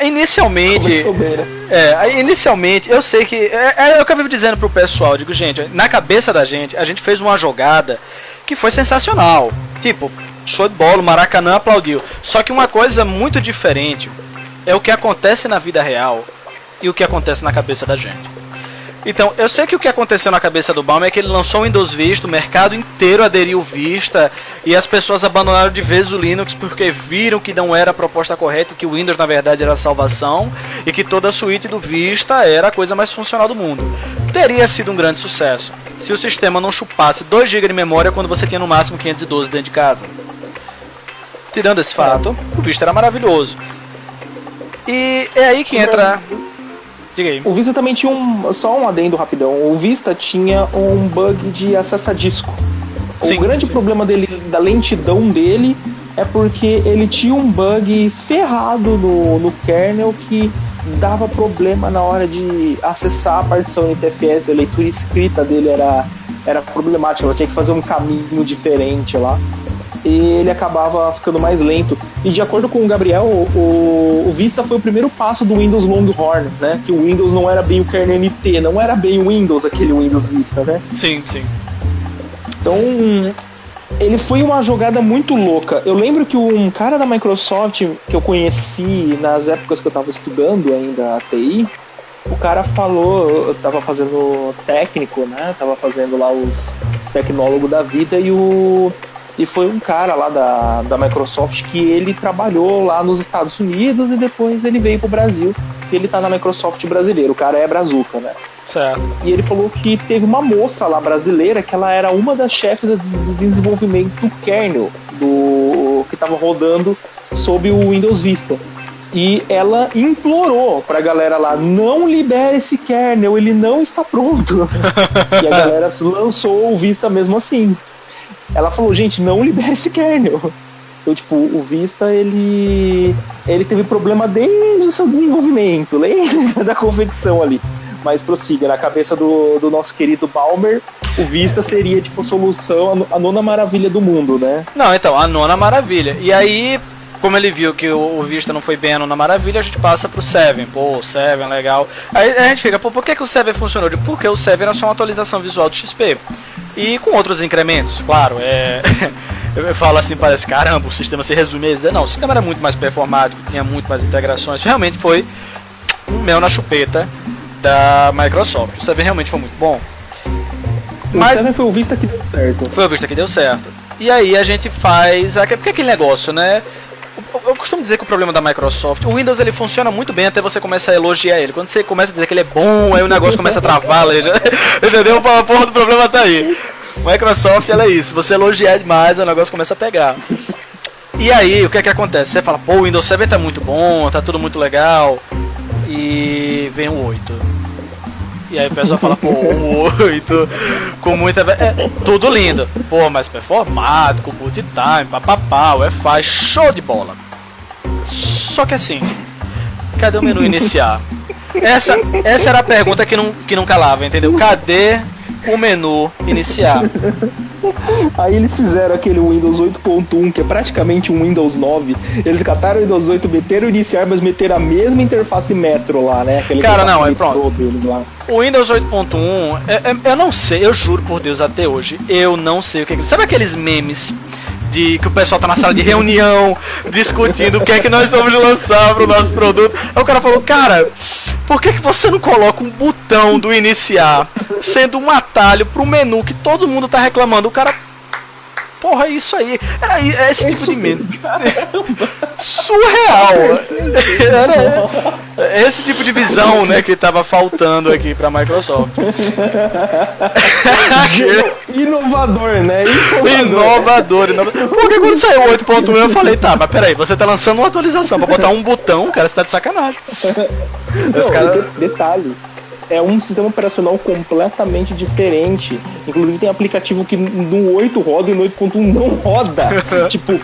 inicialmente. Né? É, inicialmente, eu sei que. É, é o que eu vivo dizendo pro pessoal, digo, gente, na cabeça da gente, a gente fez uma jogada que foi sensacional. Tipo, show de bola, o Maracanã aplaudiu. Só que uma coisa muito diferente é o que acontece na vida real e o que acontece na cabeça da gente. Então, eu sei que o que aconteceu na cabeça do Baum é que ele lançou o Windows Vista, o mercado inteiro aderiu Vista e as pessoas abandonaram de vez o Linux porque viram que não era a proposta correta e que o Windows na verdade era a salvação e que toda a suíte do Vista era a coisa mais funcional do mundo. Teria sido um grande sucesso se o sistema não chupasse 2 GB de memória quando você tinha no máximo 512 dentro de casa. Tirando esse fato, o Vista era maravilhoso. E é aí que entra. Diga aí. O Vista também tinha um. Só um adendo rapidão. O Vista tinha um bug de acesso a disco. Sim, o grande sim. problema dele, da lentidão dele, é porque ele tinha um bug ferrado no, no kernel que dava problema na hora de acessar a partição NTFS. A leitura escrita dele era, era problemática. Ela tinha que fazer um caminho diferente lá. Ele acabava ficando mais lento. E de acordo com o Gabriel, o, o Vista foi o primeiro passo do Windows Longhorn, né? Que o Windows não era bem o kernel NT, não era bem o Windows, aquele Windows Vista, né? Sim, sim. Então, ele foi uma jogada muito louca. Eu lembro que um cara da Microsoft que eu conheci nas épocas que eu tava estudando ainda a TI, o cara falou, eu tava fazendo técnico, né? Tava fazendo lá os, os tecnólogos da vida e o e foi um cara lá da, da Microsoft que ele trabalhou lá nos Estados Unidos e depois ele veio pro Brasil. E ele tá na Microsoft brasileiro, o cara é brazuca, né? Certo. E ele falou que teve uma moça lá brasileira que ela era uma das chefes do desenvolvimento do kernel do que estava rodando sob o Windows Vista. E ela implorou pra galera lá: não libere esse kernel, ele não está pronto. e a galera lançou o Vista mesmo assim. Ela falou: gente, não libere esse kernel. Então, tipo, o Vista, ele, ele teve problema desde o seu desenvolvimento, lembra da confecção ali. Mas prossiga, na cabeça do, do nosso querido Balmer, o Vista seria, tipo, a solução, a no- a nona maravilha do mundo, né? Não, então, a nona maravilha. E aí, como ele viu que o, Vista não foi bem a nona maravilha, a gente passa pro Seven. Pô, o Seven, legal. Aí a gente fica, pô, por que, que o Seven funcionou? Digo, Porque o Seven era só uma atualização visual do XP. E com outros incrementos, claro, é. Eu falo assim, parece, caramba, o sistema se resume a dizer, não, o sistema era muito mais performático, tinha muito mais integrações, realmente foi um mel na chupeta da Microsoft. O Seven realmente foi muito bom. O Mas- Seven foi o Vista que deu certo. Foi o Vista que deu certo. E aí a gente faz. Porque aquele negócio, né? Eu- costumo dizer que o problema da Microsoft, o Windows ele funciona muito bem até você começar a elogiar ele. Quando você começa a dizer que ele é bom, aí o negócio começa a travar, já, entendeu? A porra do problema tá aí. Microsoft ela é isso, você elogiar demais, o negócio começa a pegar. E aí, o que é que acontece? Você fala, pô, o Windows 7 tá muito bom, tá tudo muito legal. E vem o 8. E aí o pessoal fala, pô, o 8, com muita. É, tudo lindo. Pô, mas performado, com boot time, papapá, Wi-Fi, show de bola. Só que assim, cadê o menu iniciar? Essa, essa era a pergunta que não, que não calava, entendeu? Cadê o menu iniciar? Aí eles fizeram aquele Windows 8.1, que é praticamente um Windows 9. Eles cataram o Windows 8, meteram o iniciar, mas meteram a mesma interface Metro lá, né? Aquele Cara, não, é pronto. O Windows 8.1, é- é- eu não sei, eu juro por Deus até hoje, eu não sei o que é. Sabe aqueles memes de que o pessoal tá na sala de reunião discutindo o que é que nós vamos lançar pro nosso produto? Aí o cara falou, cara, por que, que você não coloca um botão do iniciar sendo um atalho pro menu que todo mundo tá reclamando? O cara. Porra, é isso aí. I- é esse tipo de meme. Surreal. Era esse tipo de visão, né, que tava faltando aqui pra Microsoft. Inovador, né? Inovador. Inovador, inovador. Porque quando saiu o 8.1 eu falei, tá, mas peraí, você tá lançando uma atualização pra botar um botão, cara, você tá de sacanagem. Não, de- detalhe. É um sistema operacional completamente diferente. Inclusive tem aplicativo que no 8 roda e no 8.1 não roda. tipo,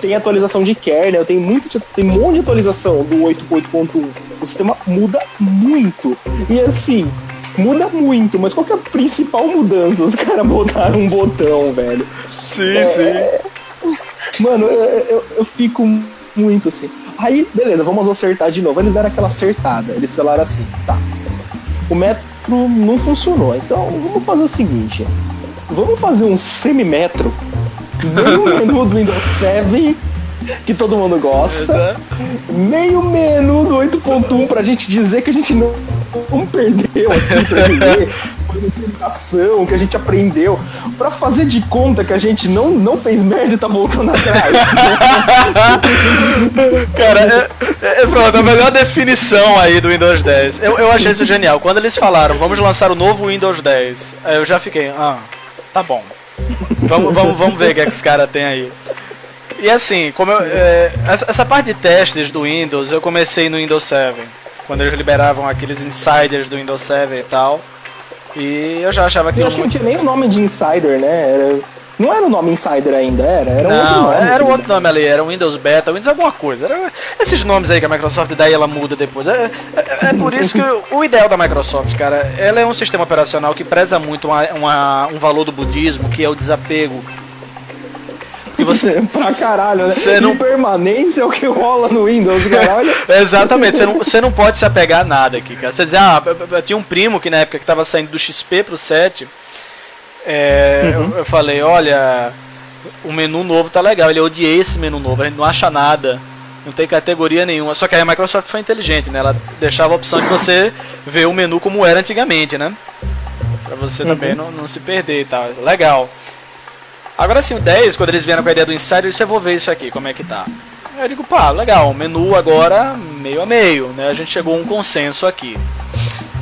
tem atualização de kernel, tem muito, tem um monte de atualização do 8 para 8.1. O sistema muda muito. E assim, muda muito, mas qual que é a principal mudança? Os caras botaram um botão, velho. Sim, é, sim. É... Mano, eu, eu, eu, fico muito assim. Aí, beleza, vamos acertar de novo. Eles deram aquela acertada. Eles falaram assim, tá. O metro não funcionou, então vamos fazer o seguinte. Vamos fazer um semi-metro meio menu do Windows 7 que todo mundo gosta, meio menu do 8.1 pra gente dizer que a gente não, não perdeu assim pra dizer explicação que a gente aprendeu pra fazer de conta que a gente não, não fez merda e tá voltando atrás. Cara, é, é, é, pronto, a melhor definição aí do Windows 10. Eu, eu achei isso genial. Quando eles falaram, vamos lançar o novo Windows 10, eu já fiquei, ah, tá bom. Vamos, vamos, vamos ver o que, é que esse cara tem aí. E assim, como eu, é, essa, parte de testes do Windows, eu comecei no Windows 7, quando eles liberavam aqueles insiders do Windows 7 e tal. E eu já achava aquilo eu muito... não tinha nem o nome de insider, né? Era... Não era o nome Insider ainda, era? Era não, outro nome. Era outro nome ali, era Windows Beta, Windows alguma coisa. Era esses nomes aí que a Microsoft dá e ela muda depois. É, é, é por isso que o ideal da Microsoft, cara, ela é um sistema operacional que preza muito uma, uma, um valor do budismo, que é o desapego. Você. pra caralho, né? Você não... Permanência é o que rola no Windows, caralho. Exatamente, você não, você não pode se apegar a nada aqui, cara. Você dizer, ah, eu tinha um primo que na época que tava saindo do XP pro 7 é, uhum. eu, eu, falei, olha, o menu novo tá legal. Ele odiei esse menu novo, a gente não acha nada. Não tem categoria nenhuma. Só que aí a Microsoft foi inteligente, né? Ela deixava a opção de você ver o menu como era antigamente, né? Pra você uhum. também não, não se perder e tal. Legal. Agora sim, o 10, quando eles vieram com a ideia do Insider, eu disse, eu vou ver isso aqui, como é que tá. Eu digo, pá, legal, menu agora meio a meio, né? A gente chegou a um consenso aqui.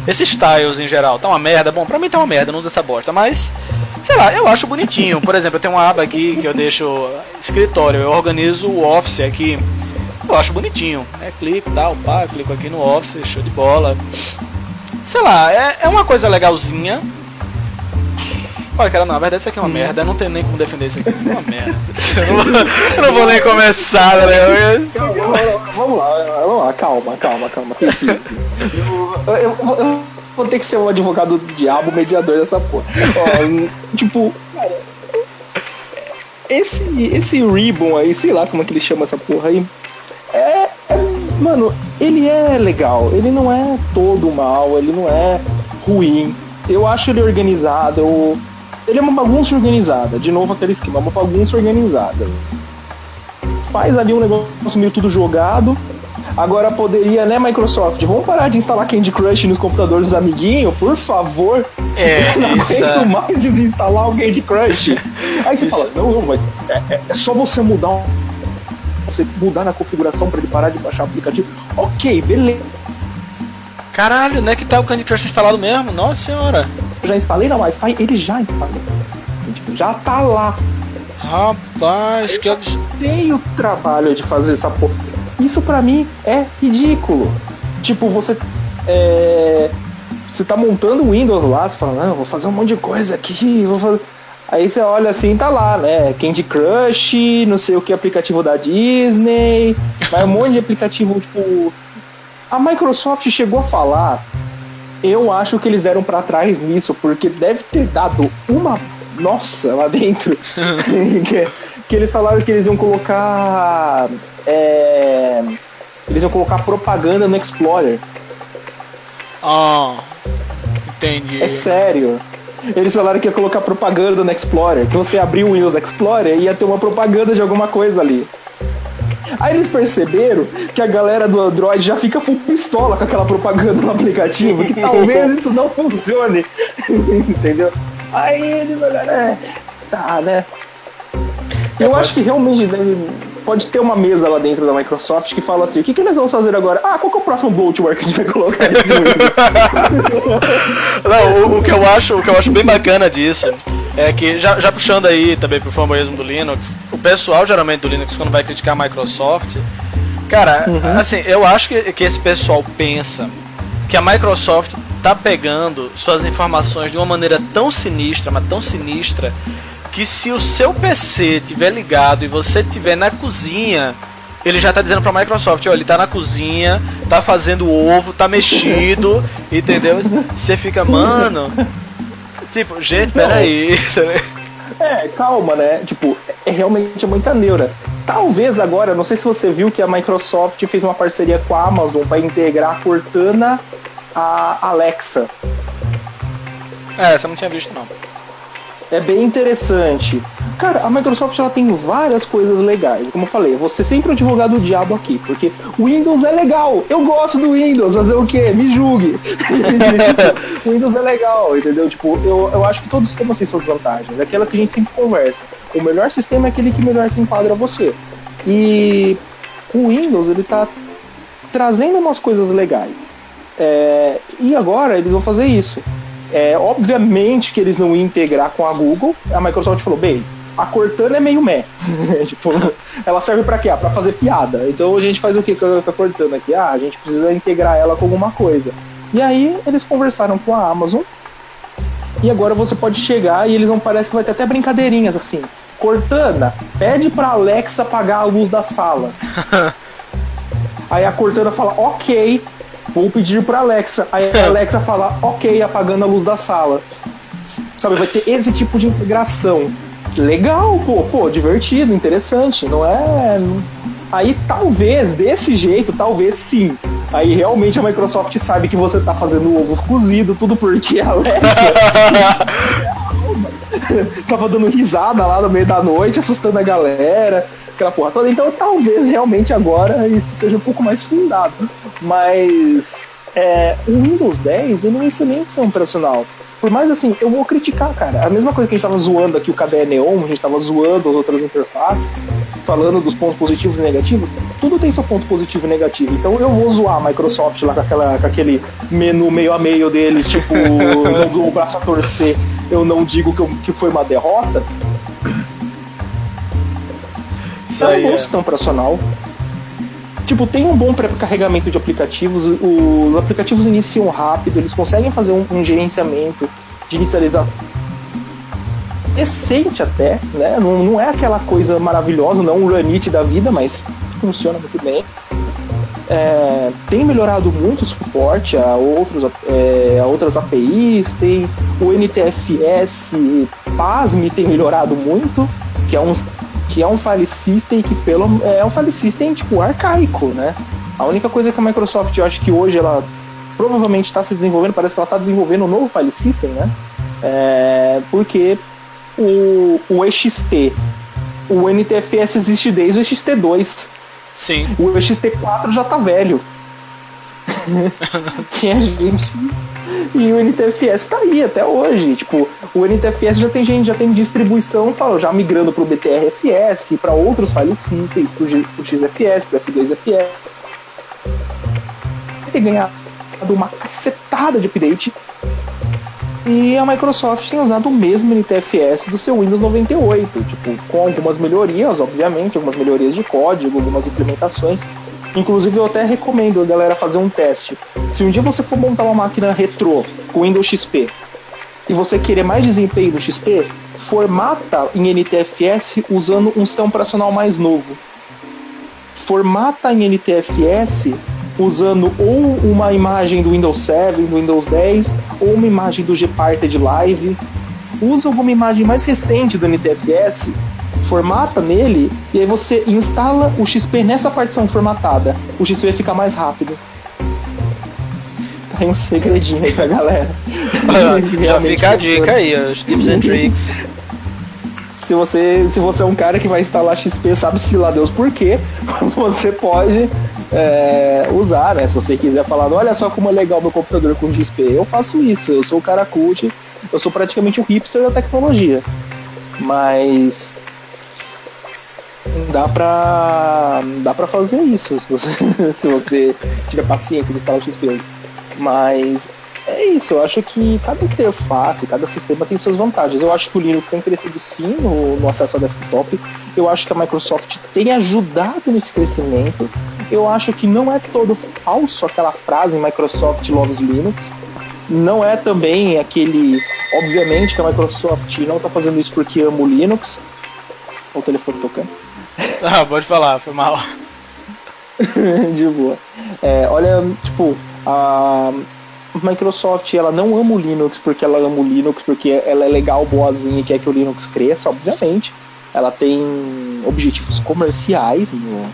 Esses tiles em geral, tá uma merda. Bom, pra mim tá uma merda, não uso essa bosta, mas. Sei lá, eu acho bonitinho. Por exemplo, eu tenho uma aba aqui que eu deixo escritório, eu organizo o Office aqui. Eu acho bonitinho. É, clico, tal, pá, clico aqui no Office, show de bola. Sei lá, é, é uma coisa legalzinha. Olha, cara, não, na verdade isso aqui é uma merda, eu não tenho nem como defender isso aqui, isso é uma merda. eu, não vou, eu não vou nem começar, né? Vamos lá, vamos lá, calma, calma, calma. Eu, eu, eu, vou ter que ser um advogado do diabo, mediador dessa porra. Ó, tipo, cara, esse, esse ribbon aí, sei lá como é que ele chama essa porra aí, é, é, Mano, ele é legal, ele não é todo mal, ele não é ruim. Eu acho ele organizado, eu, ele é uma bagunça organizada. De novo aquele esquema, uma bagunça organizada. Faz ali um negócio meio tudo jogado. Agora poderia, né, Microsoft? Vamos parar de instalar Candy Crush nos computadores dos amiguinhos, por favor. É, eu não isso aguento é... mais desinstalar o Candy Crush. Aí você isso. fala, não, não, mas é, é, é só você mudar um... você mudar na configuração para ele parar de baixar o aplicativo. Ok, beleza. Caralho, né que tá o Candy Crush instalado mesmo? Nossa senhora. Eu já instalei na Wi-Fi, ele já instalou. Tipo, já tá lá. Rapaz, eu que eu tenho trabalho de fazer essa porra. Isso pra mim é ridículo. Tipo, você. É, você tá montando o Windows lá, você fala, não, vou fazer um monte de coisa aqui, vou fazer. Aí você olha assim, tá lá, né? Candy Crush, não sei o que, aplicativo da Disney, mas um monte de aplicativo, tipo. A Microsoft chegou a falar eu acho que eles deram para trás nisso, porque deve ter dado uma nossa lá dentro. que, que, eles falaram que eles iam colocar. É, eles iam colocar propaganda no Explorer. Ah, entendi. É sério. Eles falaram que ia colocar propaganda no Explorer, que você abriu o Windows Explorer e ia ter uma propaganda de alguma coisa ali. Aí eles perceberam que a galera do Android já fica full pistola com aquela propaganda no aplicativo, que talvez isso não funcione. Entendeu? Aí eles olharam, é, tá, né? Eu acho que realmente deve, pode ter uma mesa lá dentro da Microsoft que fala assim: o que, que eles vão fazer agora? Ah, qual que é o próximo bloatware que a gente vai colocar nesse Não, o, o, que eu acho, o que eu acho bem bacana disso é que, já, já puxando aí também pro fanboyismo do Linux, o pessoal geralmente do Linux, quando vai criticar a Microsoft, cara, uhum. assim, eu acho que, que esse pessoal pensa que a Microsoft tá pegando suas informações de uma maneira tão sinistra, mas tão sinistra, que se o seu PC tiver ligado e você tiver na cozinha, ele já tá dizendo pra Microsoft, ó, ele tá na cozinha, tá fazendo ovo, tá mexido, entendeu? Você fica, mano. Tipo, gente, peraí. É, calma, né? Tipo, é realmente muita neura. Talvez agora, não sei se você viu que a Microsoft fez uma parceria com a Amazon para integrar a Cortana a Alexa. É, essa eu não tinha visto não. É bem interessante. Cara, a Microsoft ela tem várias coisas legais. Como eu falei, você sempre é o advogado do diabo aqui, porque o Windows é legal. Eu gosto do Windows, fazer o quê? Me julgue. o Windows é legal, entendeu? Tipo, eu, eu acho que todos sistemas têm suas vantagens. É aquela que a gente sempre conversa. O melhor sistema é aquele que melhor se enquadra a você. E o Windows, ele tá trazendo umas coisas legais. É, e agora eles vão fazer isso. É, obviamente que eles não iam integrar com a Google. A Microsoft falou, bem, a Cortana é meio meh. tipo, ela serve para quê? Ah, pra fazer piada. Então a gente faz o que com a Cortana aqui? Ah, a gente precisa integrar ela com alguma coisa. E aí eles conversaram com a Amazon. E agora você pode chegar e eles vão parece que vai ter até brincadeirinhas assim. Cortana, pede pra Alexa apagar a luz da sala. aí a Cortana fala, ok, Vou pedir pra Alexa. Aí a Alexa fala, ok, apagando a luz da sala. Sabe, vai ter esse tipo de integração. Legal, pô, pô, divertido, interessante, não é. Aí talvez, desse jeito, talvez sim. Aí realmente a Microsoft sabe que você tá fazendo ovo cozido, tudo porque a Alexa tava dando risada lá no meio da noite, assustando a galera aquela porra toda. Então talvez realmente agora isso seja um pouco mais fundado. Mas é, o Windows 10 ele não é um excelente sistema operacional. Por mais assim, eu vou criticar, cara. A mesma coisa que a gente tava zoando aqui o KDE Neon, a gente tava zoando as outras interfaces, falando dos pontos positivos e negativos, tudo tem seu ponto positivo e negativo. Então eu vou zoar a Microsoft lá com, aquela, com aquele menu meio a meio deles, tipo, o braço a torcer, eu não digo que, eu, que foi uma derrota. Isso é um bom sistema operacional. Tipo, tem um bom pré-carregamento de aplicativos, os aplicativos iniciam rápido, eles conseguem fazer um, um gerenciamento de inicialização decente até, né? Não, não é aquela coisa maravilhosa, não um runit da vida, mas funciona muito bem. É, tem melhorado muito o suporte a, outros, é, a outras APIs, tem o NTFS, pasme, tem melhorado muito, que é um que é um file system que pelo é um file system tipo arcaico, né? A única coisa que a Microsoft, eu acho que hoje ela provavelmente está se desenvolvendo, parece que ela está desenvolvendo um novo file system, né? É, porque o, o EXT, o NTFS existe desde o EXT2. Sim. O EXT4 já tá velho. Que a gente e o NTFS tá aí até hoje. Tipo, o NTFS já tem gente, já tem distribuição, fala, já migrando pro BTRFS, para outros file systems, pro, G, pro XFS, pro F2FS. Tem ganhado uma cacetada de update. E a Microsoft tem usado o mesmo NTFS do seu Windows 98, tipo, com algumas melhorias, obviamente, algumas melhorias de código, algumas implementações Inclusive, eu até recomendo a galera fazer um teste. Se um dia você for montar uma máquina retrô com Windows XP e você querer mais desempenho do XP, formata em NTFS usando um sistema operacional mais novo. Formata em NTFS usando ou uma imagem do Windows 7, do Windows 10, ou uma imagem do Gparted Live. Usa alguma imagem mais recente do NTFS formata nele e aí você instala o XP nessa partição formatada. O XP fica mais rápido. Tá aí um segredinho aí pra galera. Já fica a dica aí, os tips and tricks. Se você, se você é um cara que vai instalar XP, sabe-se lá Deus por quê, você pode é, usar, né? Se você quiser falar, olha só como é legal meu computador com XP. Eu faço isso, eu sou o cara cult, eu sou praticamente o hipster da tecnologia. Mas dá pra dá pra fazer isso se você, se você tiver paciência de instalar o XP mas é isso, eu acho que cada interface, cada sistema tem suas vantagens. Eu acho que o Linux tem crescido sim no, no acesso ao desktop. Eu acho que a Microsoft tem ajudado nesse crescimento. eu acho que não é todo falso aquela frase Microsoft loves Linux. Não é também aquele. Obviamente que a Microsoft não está fazendo isso porque ama o Linux. O telefone tocando. Ah, pode falar, foi mal. de boa. É, olha, tipo, a Microsoft ela não ama o Linux porque ela ama o Linux, porque ela é legal, boazinha e quer que o Linux cresça, obviamente. Ela tem objetivos comerciais no,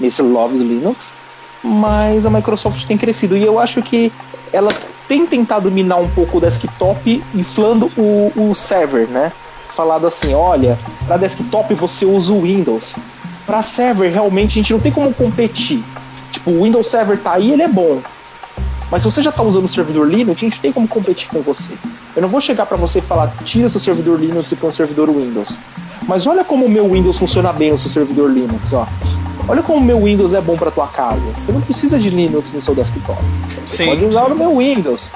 nesse Loves Linux, mas a Microsoft tem crescido e eu acho que ela tem tentado minar um pouco o desktop inflando o, o server, né? Falado assim, olha, para desktop você usa o Windows. Para server realmente a gente não tem como competir. Tipo, o Windows Server tá aí, ele é bom. Mas se você já está usando o servidor Linux, a gente tem como competir com você. Eu não vou chegar para você e falar, tira seu servidor Linux e põe um servidor Windows. Mas olha como o meu Windows funciona bem no seu servidor Linux, ó. Olha como o meu Windows é bom para tua casa. Você não precisa de Linux no seu desktop. Você sim, pode usar sim. o meu Windows.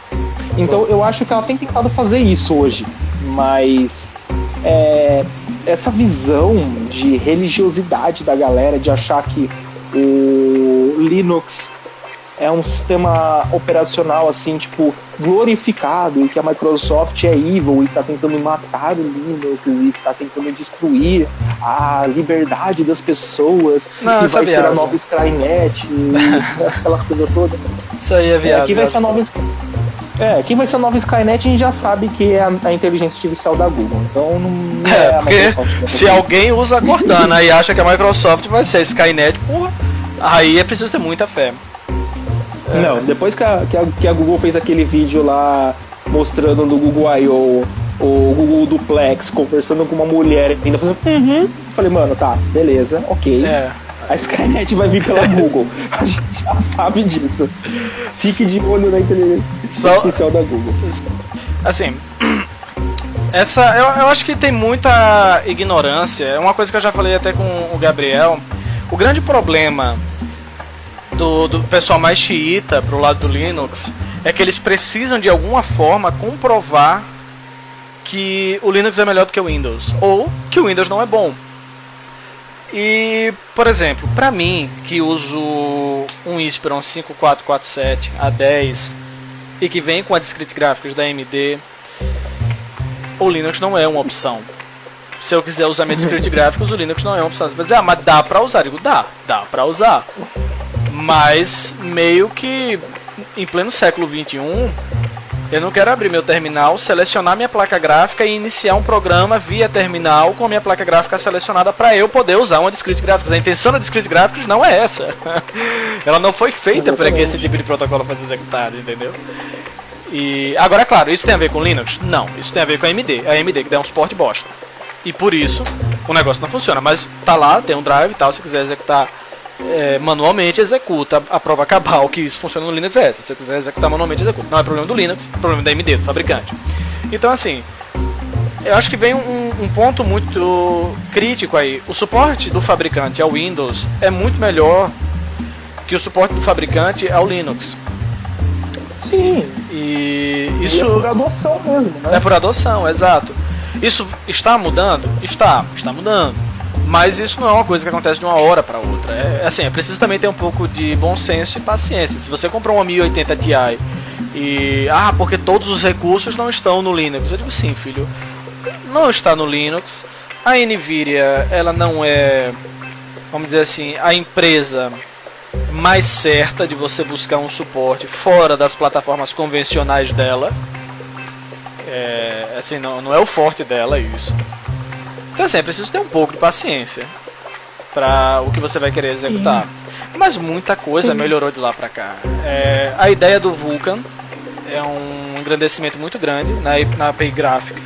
Então eu acho que ela tem tentado fazer isso hoje. Mas é, essa visão de religiosidade da galera, de achar que o Linux é um sistema operacional assim, tipo, glorificado e que a Microsoft é evil e está tentando matar o Linux e está tentando destruir a liberdade das pessoas, Não, que vai é ser a nova Skynet, e aquelas coisas todas. Isso aí é viável. É, vai ser a nova é, quem vai ser a nova Skynet a gente já sabe que é a, a inteligência artificial da Google. Então não é, é porque se alguém usa a Cortana e acha que a Microsoft vai ser a Skynet, porra, aí é preciso ter muita fé. É. Não, depois que a, que a, que, a, Google fez aquele vídeo lá mostrando no Google I.O. o Google Duplex conversando com uma mulher ainda fazendo uhum. Falei, mano, tá, beleza, ok. É. A Skynet vai vir pela Google. A gente já sabe disso. Fique de olho na inteligência artificial da Google. Assim, essa eu, eu acho que tem muita ignorância. É uma coisa que eu já falei até com o Gabriel. O grande problema do, do pessoal mais xiita pro lado do Linux é que eles precisam de alguma forma comprovar que o Linux é melhor do que o Windows ou que o Windows não é bom. E, por exemplo, para mim que uso um Inspiron 5447 A10 e que vem com a discrete gráficos da AMD, o Linux não é uma opção. Se eu quiser usar minha discrete gráficos, o Linux não é uma opção. Você vai dizer, ah, mas dá pra usar. Eu digo, dá, dá pra usar. Mas meio que em pleno século 21, eu não quero abrir meu terminal, selecionar minha placa gráfica e iniciar um programa via terminal com a minha placa gráfica selecionada para eu poder usar uma discrete gráficos. A intenção da discrete gráficos não é essa. Ela não foi feita para que esse tipo de protocolo fosse executado, entendeu? E agora, é claro, isso tem a ver com Linux? Não, isso tem a ver com a AMD. A AMD que dá um suporte bosta. E por isso o negócio não funciona. Mas tá lá, tem um drive e tal, se quiser executar é, manualmente executa a prova cabal que isso funciona no Linux é essa. Se eu quiser executar manualmente, executa. Não é problema do Linux, é problema da AMD, do fabricante. Então, assim, eu acho que vem um, um, ponto muito crítico aí. O suporte do fabricante ao Windows é muito melhor que o suporte do fabricante ao Linux. Sim. E isso. E é por adoção mesmo, né? É por adoção, exato. Isso está mudando? Está, está mudando. Mas isso não é uma coisa que acontece de uma hora para outra. É assim, é preciso também ter um pouco de bom senso e paciência. Se você comprou uma 1080 Ti e ah, porque todos os recursos não estão no Linux. Eu digo sim, filho. Não está no Linux. A Nvidia, ela não é, vamos dizer assim, a empresa mais certa de você buscar um suporte fora das plataformas convencionais dela. É, assim, não, não é o forte dela isso. Então assim, é preciso ter um pouco de paciência para o que você vai querer executar. Sim. Mas muita coisa Sim. melhorou de lá para cá. É, a ideia do Vulkan é um engrandecimento muito grande na, na API gráfica.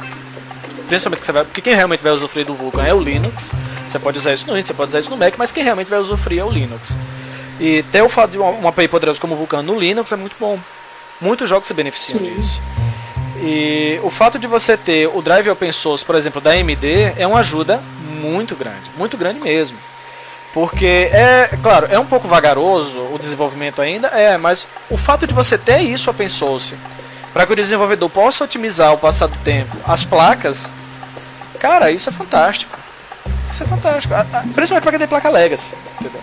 Principalmente que você vai, porque quem realmente vai usufruir do Vulkan é o Linux. Você pode usar isso no Windows, você pode usar isso no Mac, mas quem realmente vai usufruir é o Linux. E ter o fato de uma, uma API poderosa como o Vulkan no Linux é muito bom. Muitos jogos se beneficiam Sim. disso. E o fato de você ter o drive open source, por exemplo, da AMD, é uma ajuda muito grande, muito grande mesmo. Porque é, claro, é um pouco vagaroso o desenvolvimento ainda, é, mas o fato de você ter isso open source, para que o desenvolvedor possa otimizar o passar do tempo, as placas, cara, isso é fantástico. Isso é fantástico. Principalmente para quem tem placa Legacy, entendeu?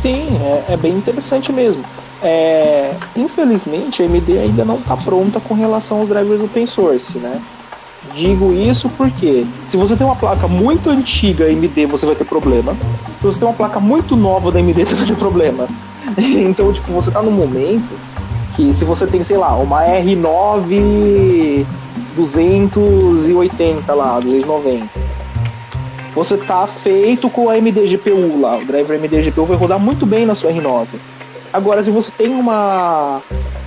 Sim, é, é bem interessante mesmo. É, infelizmente, a AMD ainda não está pronta com relação aos drivers open source, né? Digo isso porque se você tem uma placa muito antiga AMD, você vai ter problema. Se você tem uma placa muito nova da AMD, você vai ter problema. Então, tipo, você tá num momento que se você tem, sei lá, uma R9 280 lá, 290. Você tá feito com a AMD GPU lá, o driver AMD GPU vai rodar muito bem na sua R9. Agora, se você tem uma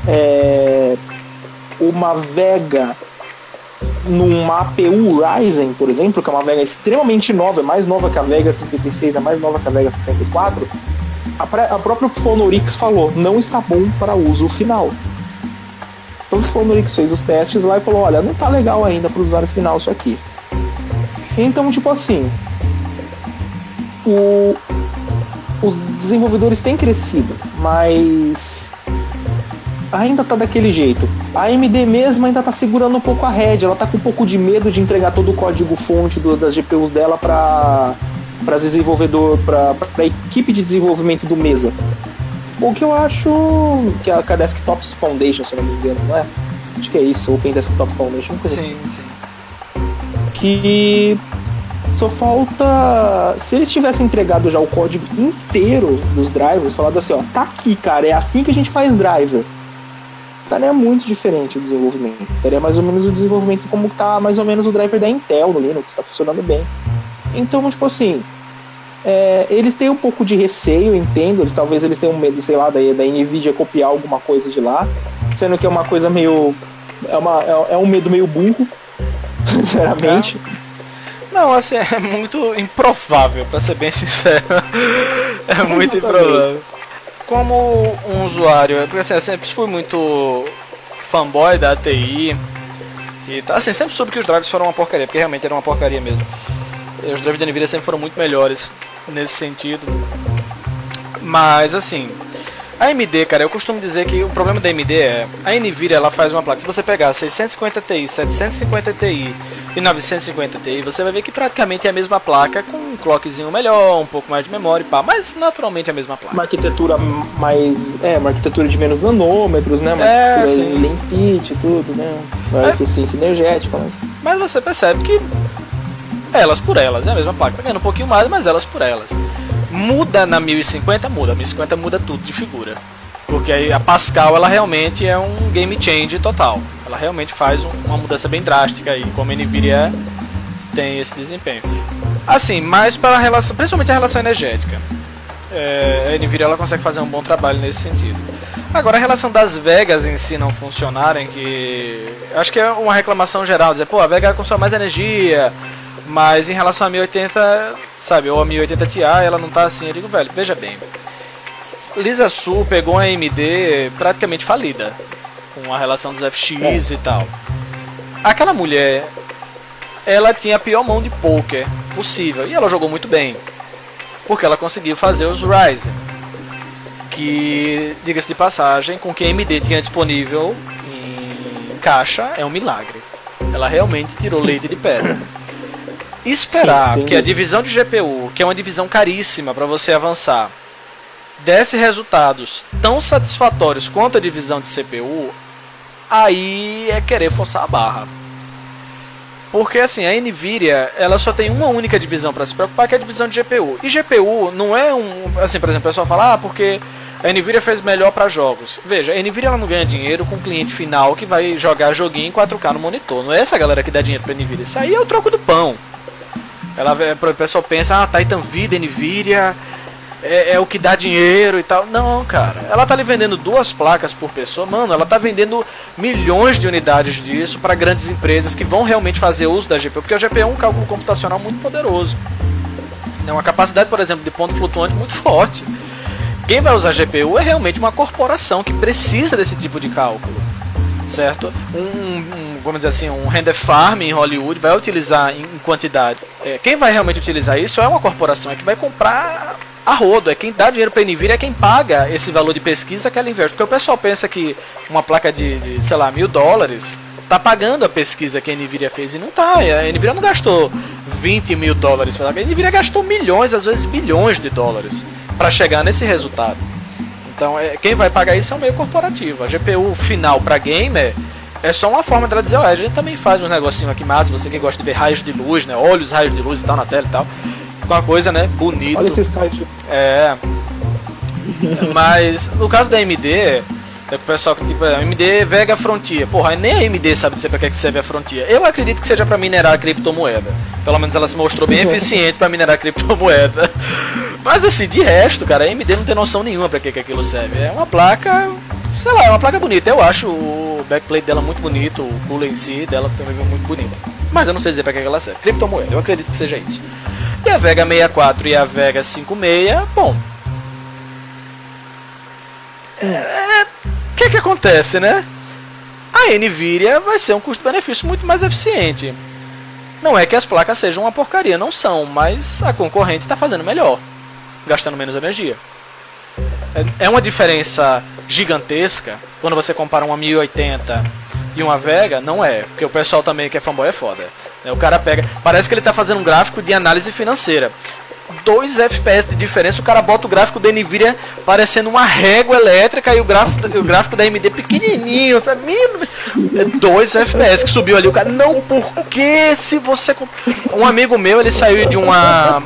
é, uma Vega numa APU Ryzen, por exemplo, que é uma Vega extremamente nova, é mais nova que a Vega 56, é mais nova que a Vega 64, a, a própria Fonorix falou, não está bom para uso final. Então o Fonorix fez os testes lá e falou, olha, não está legal ainda para o usuário final isso aqui. Então, tipo assim, o, os desenvolvedores têm crescido, mas ainda tá daquele jeito. A AMD mesmo ainda tá segurando um pouco a rédea, ela tá com um pouco de medo de entregar todo o código fonte do, das GPUs dela para para desenvolvedor, para a equipe de desenvolvimento do Mesa. O que eu acho que a, a Desktops Foundation, se não me engano, não é? Acho que é isso, Open Desktop Foundation. Sim, assim. sim. Que só falta. Se eles tivessem entregado já o código inteiro dos drivers, falado assim, ó, tá aqui, cara, é assim que a gente faz driver estaria muito diferente o desenvolvimento. Estaria mais ou menos o desenvolvimento como tá mais ou menos o driver da Intel no Linux, está funcionando bem. Então, tipo assim, é, eles têm um pouco de receio, entendo. Eles, talvez eles tenham medo, sei lá, da, da Nvidia copiar alguma coisa de lá, sendo que é uma coisa meio. É, uma, é, é um medo meio burro, sinceramente. É. Não, assim, é muito improvável, para ser bem sincero. é muito improvável como um usuário, porque assim, eu sempre fui muito fanboy da ATI. E tá, assim, sempre soube que os drives foram uma porcaria, porque realmente era uma porcaria mesmo. Os drives da Nvidia sempre foram muito melhores nesse sentido. Mas assim, a AMD, cara, eu costumo dizer que o problema da AMD é a Nvidia ela faz uma placa. Se você pegar 650 Ti, 750 Ti e 950 Ti, você vai ver que praticamente é a mesma placa com um clockzinho melhor, um pouco mais de memória e pá, mas naturalmente é a mesma placa. Uma arquitetura mais, é, uma arquitetura de menos nanômetros, né? Uma é, arquitetura slim fit, tudo, né? Uma é. eficiência energética, mas... mas você percebe que elas por elas, é a mesma placa, tá ganhando um pouquinho mais, mas elas por elas. Muda na 1050? Muda. A 1050 muda tudo de figura. Porque a Pascal ela realmente é um game change total. Ela realmente faz um, uma mudança bem drástica aí, como a Nvidia tem esse desempenho. Assim, mais para a relação, principalmente a relação energética. É, a Nvidia ela consegue fazer um bom trabalho nesse sentido. Agora a relação das Vegas em si não funcionarem, que acho que é uma reclamação geral, dizer, pô, a Vega consome mais energia, mas em relação a 1080 sabe? Ou a 1080 Ti, ela não tá assim. Eu digo, velho, veja bem. Lisa Su pegou uma AMD praticamente falida. Com a relação dos FX é. e tal. Aquela mulher, ela tinha a pior mão de poker possível. E ela jogou muito bem. Porque ela conseguiu fazer os Ryzen. Que, diga-se de passagem, com que a AMD tinha disponível em caixa, é um milagre. Ela realmente tirou leite de pedra esperar que a divisão de GPU, que é uma divisão caríssima para você avançar, desse resultados tão satisfatórios quanto a divisão de CPU, aí é querer forçar a barra. Porque assim, a Nvidia, ela só tem uma única divisão para se preocupar, que é a divisão de GPU. E GPU não é um, assim, por exemplo, o pessoal fala, ah, porque a Nvidia fez melhor para jogos. Veja, a Nvidia ela não ganha dinheiro com o cliente final que vai jogar joguinho em 4K no monitor. Não é essa galera que dá dinheiro para Nvidia. Isso aí é o troco do pão. Ela, o pessoal pensa, ah, Titan Vida, Nvidia é, é, o que dá dinheiro e tal. Não, cara. Ela tá lhe vendendo duas placas por pessoa. Mano, ela tá vendendo milhões de unidades disso para grandes empresas que vão realmente fazer uso da GPU. Porque a GPU é um cálculo computacional muito poderoso. É uma capacidade, por exemplo, de ponto flutuante muito forte. Quem vai usar GPU é realmente uma corporação que precisa desse tipo de cálculo. Certo? Um, um vamos dizer assim, um render farm em Hollywood vai utilizar em quantidade. É, quem vai realmente utilizar isso é uma corporação, é que vai comprar a rodo, é quem dá dinheiro para a Nvidia, é quem paga esse valor de pesquisa que ela investe. Porque o pessoal pensa que uma placa de, de sei lá, mil dólares tá pagando a pesquisa que a Nvidia fez e não tá. A Nvidia não gastou 20 mil dólares, a Nvidia gastou milhões, às vezes bilhões de dólares para chegar nesse resultado. Então, é, quem vai pagar isso é o meio corporativo. A GPU final para gamer é só uma forma dela dizer, ó, a gente também faz um negocinho aqui massa, você que gosta de ver raios de luz, né? Olha os raios de luz e tal na tela e tal. Uma coisa, né, bonito. Olha esse site. É. Mas no caso da AMD, é o pessoal que tipo, AMD Vega Frontier. Porra, nem a AMD sabe dizer pra que, é que serve a Frontier. Eu acredito que seja para minerar a criptomoeda. Pelo menos ela se mostrou bem eficiente para minerar a criptomoeda. Mas assim, de resto, cara, a AMD não tem noção nenhuma pra que, que aquilo serve. É uma placa, sei lá, é uma placa bonita. Eu acho o backplate dela muito bonito, o cooler em si dela também é muito bonito. Mas eu não sei dizer pra que, que ela serve. Criptomoeda, eu acredito que seja isso. E a Vega 64 e a Vega 56, bom, é, o que que acontece, né? A Nvidia vai ser um custo-benefício muito mais eficiente. Não é que as placas sejam uma porcaria, não são, mas a concorrente está fazendo melhor, gastando menos energia. É, é uma diferença gigantesca quando você compara uma 1080 e uma Vega, não é, porque o pessoal também que é fanboy é foda. O cara pega, parece que ele está fazendo um gráfico de análise financeira. 2 FPS de diferença, o cara bota o gráfico da Nvidia parecendo uma régua elétrica e o gráfico, o gráfico da AMD pequenininho, sabe? 2 é FPS que subiu ali, o cara, não, porque se você... Um amigo meu, ele saiu de uma...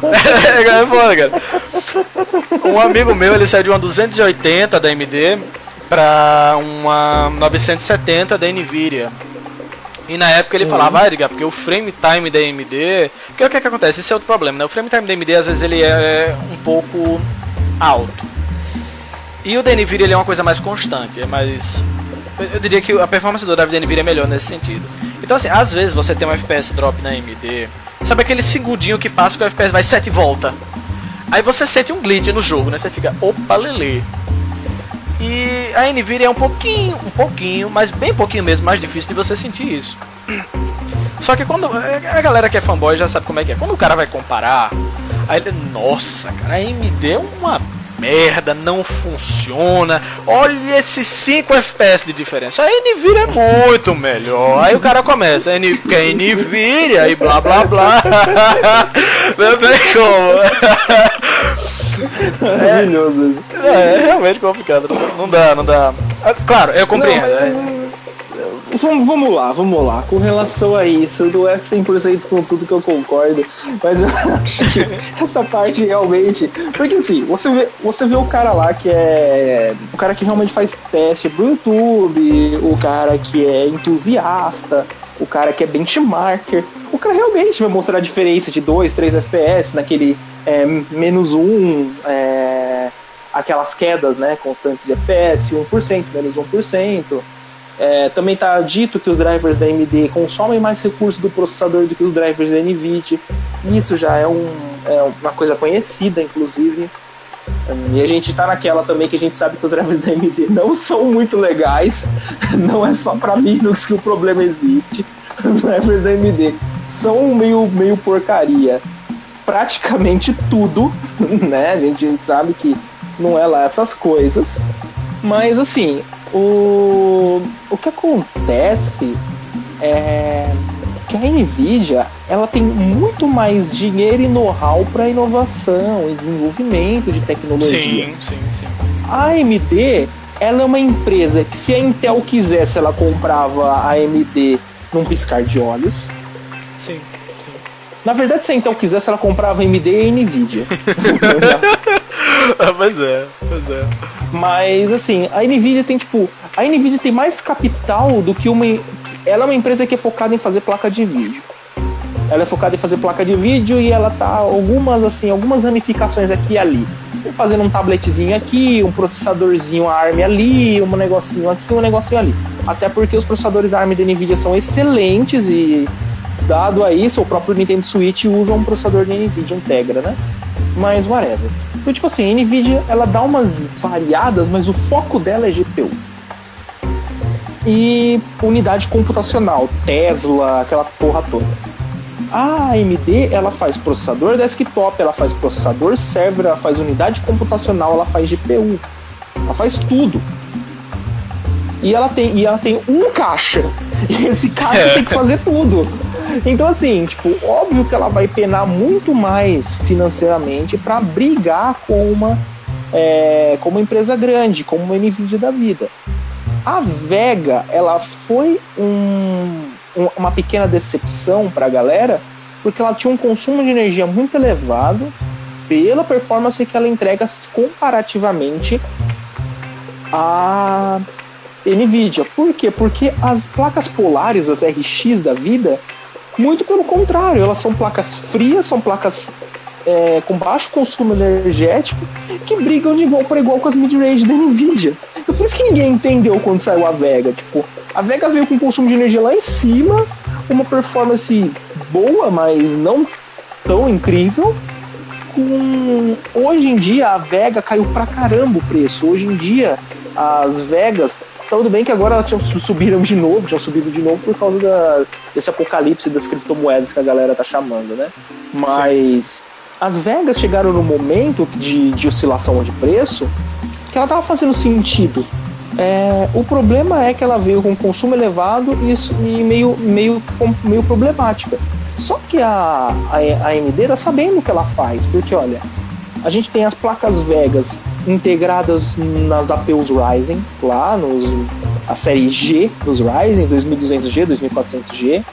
É um amigo meu, ele saiu de uma 280 da AMD para uma 970 da Nvidia. E na época ele uhum. falava, ah, Edgar, porque o frame time da AMD. Porque o que, é que acontece? Esse é outro problema, né? O frame time da AMD às vezes ele é um pouco alto. E o da Nvidia ele é uma coisa mais constante, é mais. Eu diria que a performance do drive da Nvidia é melhor nesse sentido. Então, assim, às vezes você tem um FPS drop na AMD. Sabe aquele segundinho que passa que o FPS vai 7 e volta? Aí você sente um glitch no jogo, né? Você fica, opa, lele. E a Nvidia é um pouquinho, um pouquinho, mas bem pouquinho mesmo, mais difícil de você sentir isso. Só que quando a galera que é fanboy já sabe como é que é. Quando o cara vai comparar, aí ele, nossa, cara, a AMD é uma merda, não funciona. Olha esses 5 FPS de diferença. A Nvidia é muito melhor. Aí o cara começa, que é Nvidia e blá blá blá. Não tem como. Maravilhoso. É, é, realmente complicado. Não dá, não dá. Ah, claro, eu compreendo. Não, é. Vamos, vamos lá, vamos lá. Com relação a isso, não é 100% com tudo que eu concordo, mas eu acho que essa parte realmente. Porque assim, você vê, você vê o cara lá que é. O cara que realmente faz teste pro YouTube, o cara que é entusiasta, o cara que é benchmarker. O cara realmente vai mostrar a diferença de 2, 3 FPS naquele é, menos 1, é, aquelas quedas né, constantes de FPS, 1%, menos 1%. É, também está dito que os drivers da AMD consomem mais recursos do processador do que os drivers da NVIDIA. Isso já é, um, é uma coisa conhecida, inclusive. E a gente está naquela também que a gente sabe que os drivers da AMD não são muito legais. Não é só para Linux que o problema existe. Os drivers da AMD são meio, meio porcaria praticamente tudo, né? A gente sabe que não é lá essas coisas. Mas assim, o, o que acontece é que a Nvidia ela tem muito mais dinheiro e know-how para inovação e desenvolvimento de tecnologia. Sim, sim, sim. A AMD ela é uma empresa que se a Intel quisesse ela comprava a AMD num piscar de olhos. Sim. Na verdade, se a Intel quisesse, ela comprava AMD e Nvidia. ah, pois é, pois é. Mas assim, a Nvidia tem tipo. A Nvidia tem mais capital do que uma. Ela é uma empresa que é focada em fazer placa de vídeo. Ela é focada em fazer placa de vídeo e ela tá algumas assim, algumas ramificações aqui e ali. Fazendo um tabletzinho aqui, um processadorzinho ARM ali, um negocinho aqui, um negocinho ali. Até porque os processadores ARM da Nvidia são excelentes e dado a isso, o próprio Nintendo Switch usa um processador de NVIDIA Integra, né? Mas whatever. Então, tipo assim, a NVIDIA ela dá umas variadas, mas o foco dela é GPU. E unidade computacional, Tesla, aquela porra toda. A AMD ela faz processador desktop, ela faz processador server, ela faz unidade computacional, ela faz GPU. Ela faz tudo. E ela tem, e ela tem um caixa. E esse caixa é. tem que fazer tudo. Então, assim, tipo, óbvio que ela vai penar muito mais financeiramente para brigar com uma é, como uma empresa grande, como uma Nvidia da vida. A Vega, ela foi um, um, uma pequena decepção para a galera, porque ela tinha um consumo de energia muito elevado pela performance que ela entrega comparativamente a Nvidia. Por quê? Porque as placas polares, as RX da vida, muito pelo contrário, elas são placas frias, são placas é, com baixo consumo energético que brigam de igual para igual com as mid-range da Nvidia. Então, por isso que ninguém entendeu quando saiu a Vega. Tipo, a Vega veio com consumo de energia lá em cima, uma performance boa, mas não tão incrível. Com... Hoje em dia a Vega caiu pra caramba o preço. Hoje em dia as Vegas tudo bem que agora elas tinham, subiram de novo, tinham subido de novo por causa da, desse apocalipse das criptomoedas que a galera tá chamando, né? Mas sim, sim. as Vegas chegaram no momento de, de oscilação de preço que ela tava fazendo sentido. É, o problema é que ela veio com consumo elevado e, e meio, meio, meio problemática. Só que a, a, a AMD tá sabendo o que ela faz, porque olha, a gente tem as placas Vegas integradas nas APUs Ryzen, lá nos a série G dos Ryzen, 2200G, 2400G,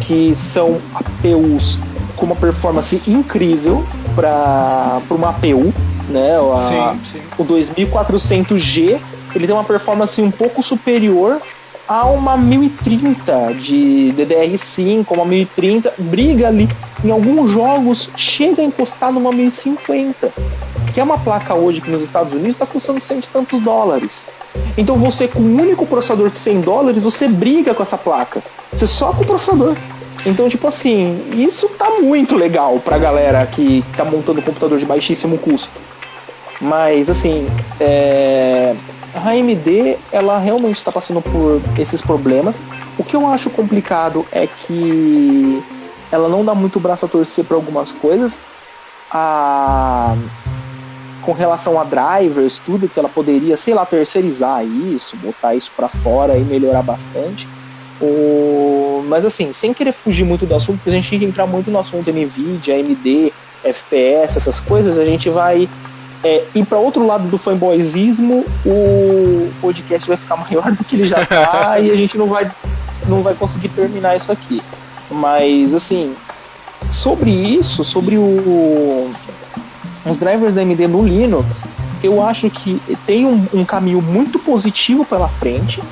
que são APUs com uma performance incrível para uma APU, né? A, sim, sim. O 2400G ele tem uma performance um pouco superior a uma 1030 de DDR5, uma 1030, briga ali em alguns jogos, chega a encostar numa 1050 que é uma placa hoje que nos Estados Unidos está custando cento e tantos dólares. Então você, com um único processador de 100 dólares, você briga com essa placa. Você só com o processador. Então, tipo assim, isso tá muito legal pra galera que tá montando um computador de baixíssimo custo. Mas, assim, é... a AMD, ela realmente está passando por esses problemas. O que eu acho complicado é que ela não dá muito braço a torcer para algumas coisas. A com relação a drivers, tudo que ela poderia, sei lá, terceirizar isso, botar isso para fora e melhorar bastante. O... Mas assim, sem querer fugir muito do assunto, porque a gente entrar muito no assunto NVIDIA, AMD, FPS, essas coisas, a gente vai é, ir para outro lado do fanboyzismo, o podcast vai ficar maior do que ele já tá e a gente não vai, não vai conseguir terminar isso aqui. Mas assim, sobre isso, sobre o os drivers da AMD no Linux, eu acho que tem um, um, caminho muito positivo pela frente,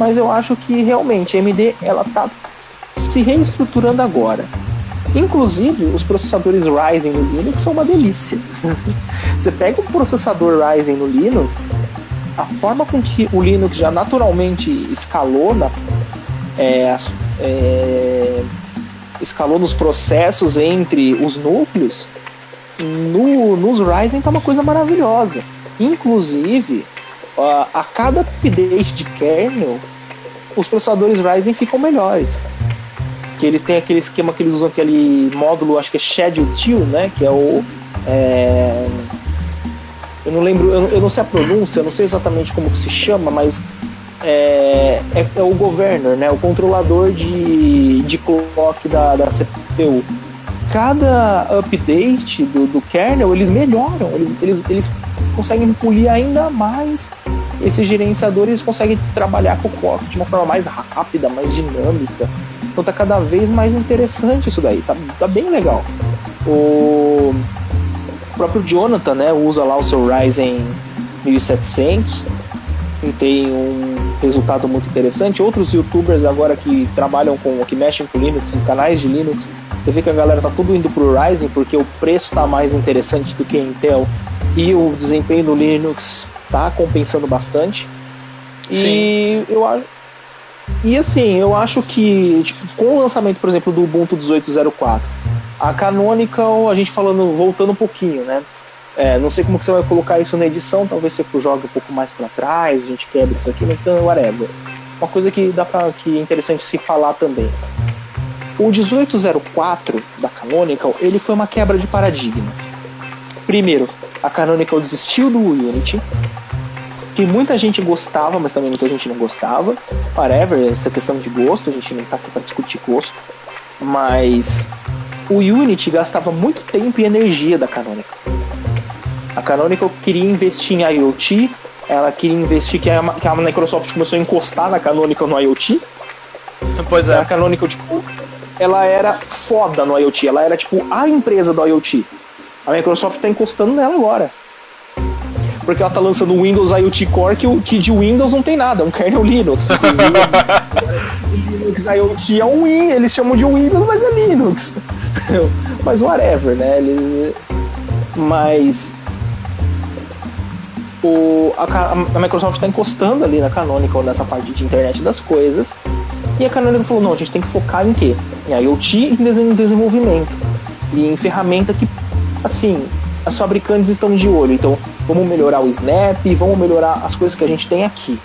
mas eu acho que realmente a AMD ela tá se reestruturando agora. Inclusive, os processadores Ryzen no Linux são uma delícia. Você pega um processador Ryzen no Linux, a forma com que o Linux já naturalmente escalou na, é, é, escalou nos processos entre os núcleos, no, nos Ryzen tá uma coisa maravilhosa. Inclusive, a, a cada update de kernel, os processadores Ryzen ficam melhores. Que eles têm aquele esquema que eles usam aquele módulo, acho que é Schedule 2, né? Que é o. É, eu não lembro, eu, eu, não sei a pronúncia, eu não sei exatamente como se chama, mas é, é, é, o governor, né? O controlador de, de clock da, da CPU cada update do, do kernel, eles melhoram, eles, eles, eles conseguem polir ainda mais esses gerenciadores conseguem trabalhar com o clock de uma forma mais rápida, mais dinâmica. Então tá cada vez mais interessante isso daí, tá, tá bem legal. O próprio Jonathan, né, usa lá o seu Ryzen 1700 e tem um resultado muito interessante. Outros youtubers agora que trabalham com, que mexem com Linux, canais de Linux, você vê que a galera tá tudo indo pro Ryzen porque o preço tá mais interessante do que a Intel e o desempenho do Linux tá compensando bastante. Sim. E eu acho. E assim, eu acho que tipo, com o lançamento, por exemplo, do Ubuntu 18.04, a Canonical, a gente falando, voltando um pouquinho, né? É, não sei como que você vai colocar isso na edição, talvez você jogue um pouco mais para trás, a gente quebra isso aqui, mas então, whatever. Uma coisa que dá pra, que é interessante se falar também. O 1804 da Canonical, ele foi uma quebra de paradigma. Primeiro, a Canonical desistiu do Unity, que muita gente gostava, mas também muita gente não gostava. Whatever, essa questão de gosto, a gente não tá aqui para discutir gosto. Mas o Unity gastava muito tempo e energia da Canonical. A Canonical queria investir em IoT, ela queria investir, que a, que a Microsoft começou a encostar na Canonical no IoT. Pois é. A Canonical, tipo, ela era foda no IoT, ela era tipo a empresa do IoT. A Microsoft tá encostando nela agora. Porque ela tá lançando o Windows IoT Core que, que de Windows não tem nada, é um kernel Linux. Linux IoT é um Win, eles chamam de Windows, mas é Linux. mas whatever, né? Mas o, a, a Microsoft está encostando ali na Canonical nessa parte de internet das coisas. E a Canonical falou, não, a gente tem que focar em quê? Em IoT e em desenvolvimento. E em ferramenta que, assim, as fabricantes estão de olho. Então, vamos melhorar o Snap, vamos melhorar as coisas que a gente tem aqui.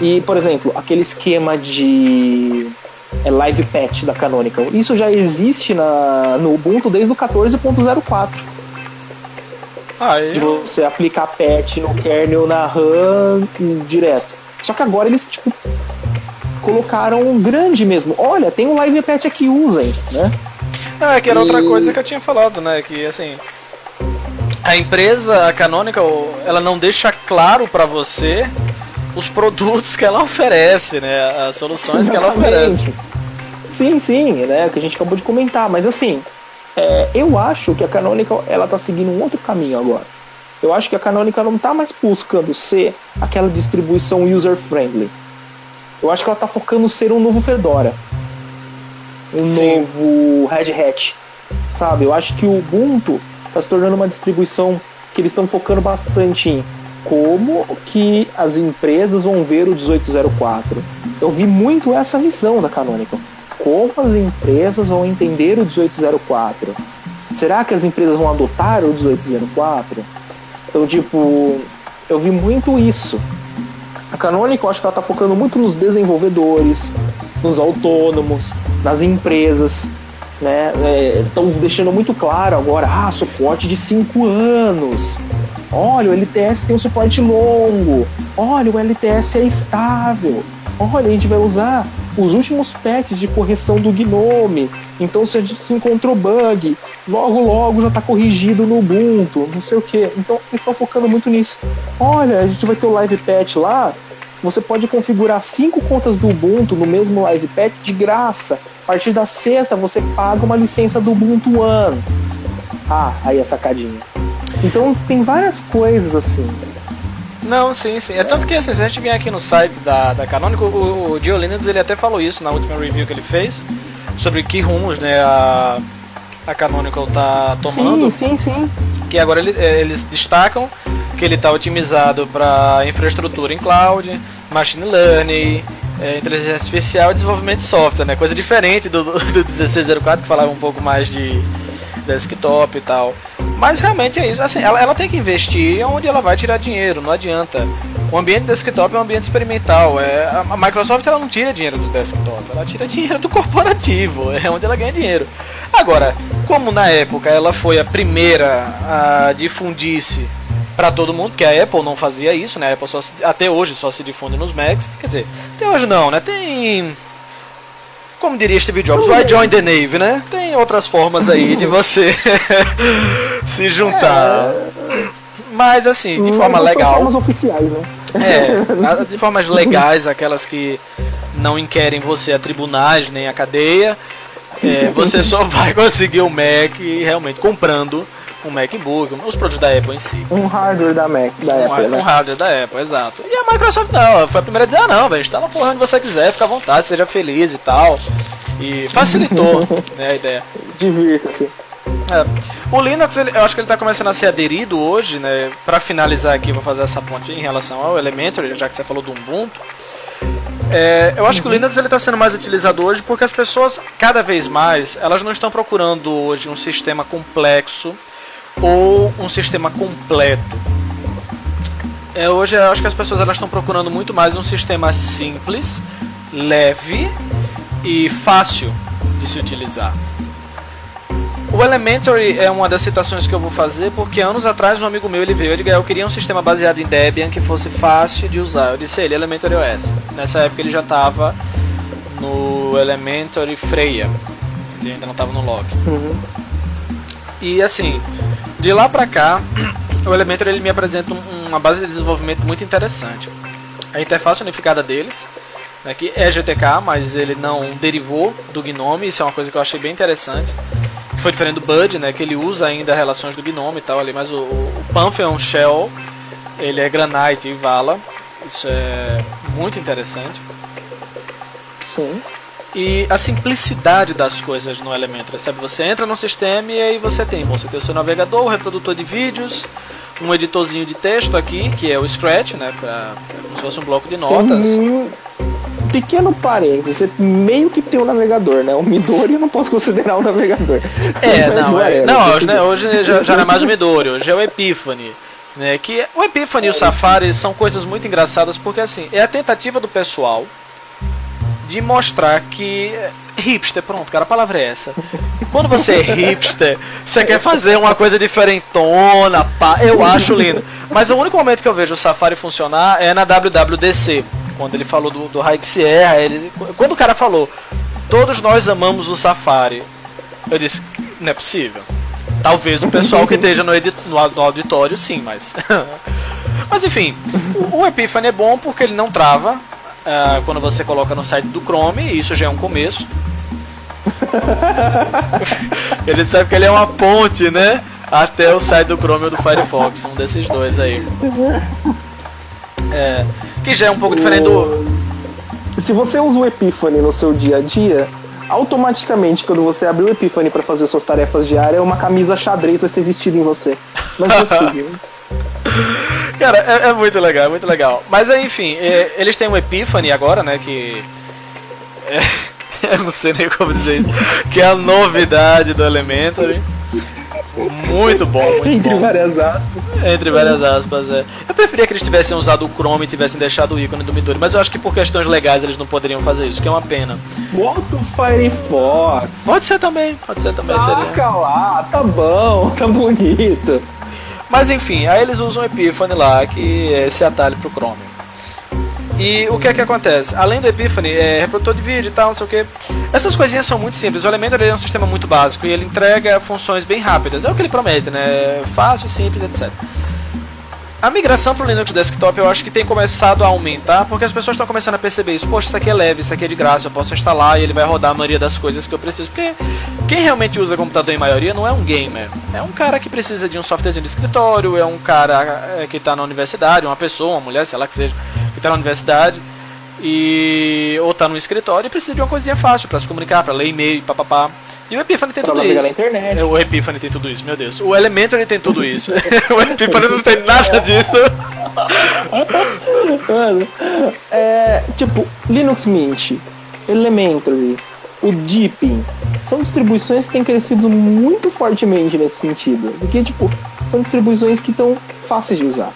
E, por exemplo, aquele esquema de é, live patch da Canonical. Isso já existe na, no Ubuntu desde o 14.04. Ah, eu... De você aplicar patch no kernel na RAM direto. Só que agora eles, tipo, colocaram um grande mesmo. Olha, tem um live patch aqui, usem, né? É, que era e... outra coisa que eu tinha falado, né? Que assim. A empresa, a Canonical, ela não deixa claro para você os produtos que ela oferece, né? As soluções Exatamente. que ela oferece. Sim, sim, né? Que a gente acabou de comentar, mas assim, é, eu acho que a Canonical ela tá seguindo um outro caminho agora. Eu acho que a Canonical não está mais buscando ser aquela distribuição user-friendly. Eu acho que ela está focando ser um novo Fedora. Um Sim. novo Red Hat. Sabe? Eu acho que o Ubuntu está se tornando uma distribuição que eles estão focando bastante em como que as empresas vão ver o 1804. Eu vi muito essa visão da Canonical como as empresas vão entender o 1804. Será que as empresas vão adotar o 1804? Então, tipo, eu vi muito isso. A Canonical, acho que ela está focando muito nos desenvolvedores, nos autônomos, nas empresas, né? Estão é, deixando muito claro agora, ah, suporte de 5 anos. Olha, o LTS tem um suporte longo. Olha, o LTS é estável. Olha, a gente vai usar os últimos patches de correção do Gnome. Então, se a gente se encontrou bug, logo logo já está corrigido no Ubuntu, não sei o que. Então, eles estão focando muito nisso. Olha, a gente vai ter o live patch lá. Você pode configurar cinco contas do Ubuntu no mesmo live patch de graça. A partir da sexta, você paga uma licença do Ubuntu One. Ah, aí a sacadinha. Então, tem várias coisas assim. Não, sim, sim. É tanto que assim, se a gente vier aqui no site da, da Canonical, o, o Linux ele até falou isso na última review que ele fez sobre que rumos né, a, a Canonical tá tomando. Sim, sim, sim. Que agora ele, é, eles destacam que ele está otimizado para infraestrutura em cloud, machine learning, é, inteligência artificial e desenvolvimento de software, né? Coisa diferente do, do 1604 que falava um pouco mais de desktop e tal. Mas realmente é isso. Assim, ela, ela tem que investir onde ela vai tirar dinheiro, não adianta. O ambiente desktop é um ambiente experimental. É, a Microsoft ela não tira dinheiro do desktop, ela tira dinheiro do corporativo, é onde ela ganha dinheiro. Agora, como na época ela foi a primeira a difundir-se para todo mundo, que a Apple não fazia isso, né? A Apple só, até hoje só se difunde nos Macs. Quer dizer, até hoje não, né? Tem como diria Steve Jobs, why join the Navy, né? Tem outras formas aí de você se juntar. É... Mas assim, de forma legal. formas oficiais, né? É, de formas legais, aquelas que não inquerem você a tribunais nem a cadeia. É, você só vai conseguir o Mac realmente comprando um MacBook, os produtos da Apple em si. Um hardware da Mac, da um, Apple, né? Um hardware da Apple, exato. E a Microsoft não, foi a primeira a dizer, ah não, velho, instala porra onde você quiser, fica à vontade, seja feliz e tal. E facilitou né, a ideia. Divirta-se. É. O Linux, ele, eu acho que ele está começando a ser aderido hoje, né? Para finalizar aqui, vou fazer essa ponte em relação ao Elementary, já que você falou do Ubuntu. É, eu acho que o Linux está sendo mais utilizado hoje porque as pessoas, cada vez mais, elas não estão procurando hoje um sistema complexo ou um sistema completo. É, hoje eu acho que as pessoas elas estão procurando muito mais um sistema simples, leve e fácil de se utilizar. O Elementary é uma das citações que eu vou fazer porque anos atrás um amigo meu ele veio e disse eu queria um sistema baseado em Debian que fosse fácil de usar. Eu disse ele Elementary OS. Nessa época ele já estava no Elementary Freya. Ele ainda não estava no Loki. Uhum. E assim, de lá pra cá, o Elementor ele me apresenta um, uma base de desenvolvimento muito interessante. A interface unificada deles, né, que é GTK, mas ele não derivou do Gnome, isso é uma coisa que eu achei bem interessante. Foi diferente do Bud, né, que ele usa ainda relações do Gnome e tal ali, mas o, o Pantheon Shell, ele é Granite e Vala. Isso é muito interessante. Sim. E a simplicidade das coisas no Elementor, sabe? Você entra no sistema e aí você tem, você tem o seu navegador, o reprodutor de vídeos, um editorzinho de texto aqui, que é o Scratch, né? Pra, como se fosse um bloco de notas. Sim. Pequeno parênteses, você meio que tem um navegador, né? O Midori eu não posso considerar um navegador. É, Mas, não, é, não, hoje, né, hoje já, já não é mais o Midori, hoje é o Epiphany. Né, que o Epiphany e o Safari são coisas muito engraçadas porque assim, é a tentativa do pessoal de mostrar que hipster, pronto, cara, a palavra é essa. Quando você é hipster, você quer fazer uma coisa diferentona, pá, eu acho lindo. Mas o único momento que eu vejo o Safari funcionar é na WWDC, quando ele falou do, do High Sierra, ele, quando o cara falou, todos nós amamos o Safari, eu disse, não é possível. Talvez o pessoal que esteja no, no, no auditório, sim, mas. mas enfim, o, o Epiphany é bom porque ele não trava, uh, quando você coloca no site do Chrome, e isso já é um começo. ele sabe que ele é uma ponte, né? Até o site do Chrome ou do Firefox, um desses dois aí. É, que já é um pouco diferente do. Se você usa o Epiphany no seu dia a dia, automaticamente quando você abrir o Epiphany para fazer suas tarefas diárias, uma camisa xadrez vai ser vestida em você. Mas eu Cara, é, é, muito legal, é muito legal. Mas enfim, é, eles têm um Epiphany agora, né? Que. É, eu não sei nem como dizer isso. Que é a novidade do Elementary. Muito bom, muito Entre bom. várias aspas. Entre várias aspas, é. Eu preferia que eles tivessem usado o Chrome e tivessem deixado o ícone do Midori, mas eu acho que por questões legais eles não poderiam fazer isso, que é uma pena. Bota o Firefox. Pode ser também, pode ser também. Taca seria. lá, tá bom, tá bonito. Mas enfim, aí eles usam o Epiphany lá, que é esse atalho pro Chrome. E o que é que acontece? Além do Epiphany, é reprodutor de vídeo e tal, não sei o que. Essas coisinhas são muito simples. O Elementor é um sistema muito básico e ele entrega funções bem rápidas. É o que ele promete, né? Fácil, simples, etc. A migração para o Linux Desktop eu acho que tem começado a aumentar porque as pessoas estão começando a perceber isso. Poxa, isso aqui é leve, isso aqui é de graça, eu posso instalar e ele vai rodar a maioria das coisas que eu preciso. Porque quem realmente usa computador em maioria não é um gamer. É um cara que precisa de um softwarezinho de escritório, é um cara é, que está na universidade, uma pessoa, uma mulher, sei lá que seja, que está na universidade e ou está no escritório e precisa de uma coisinha fácil para se comunicar, para ler e-mail, papapá. E o Epiphany tem tudo isso. Internet. O Epiphany tem tudo isso, meu Deus. O Elementary tem tudo isso. o Epiphany não tem nada disso. Mano, é, tipo, Linux Mint, Elementary, o Deepin, são distribuições que têm crescido muito fortemente nesse sentido. Porque, tipo, são distribuições que estão fáceis de usar.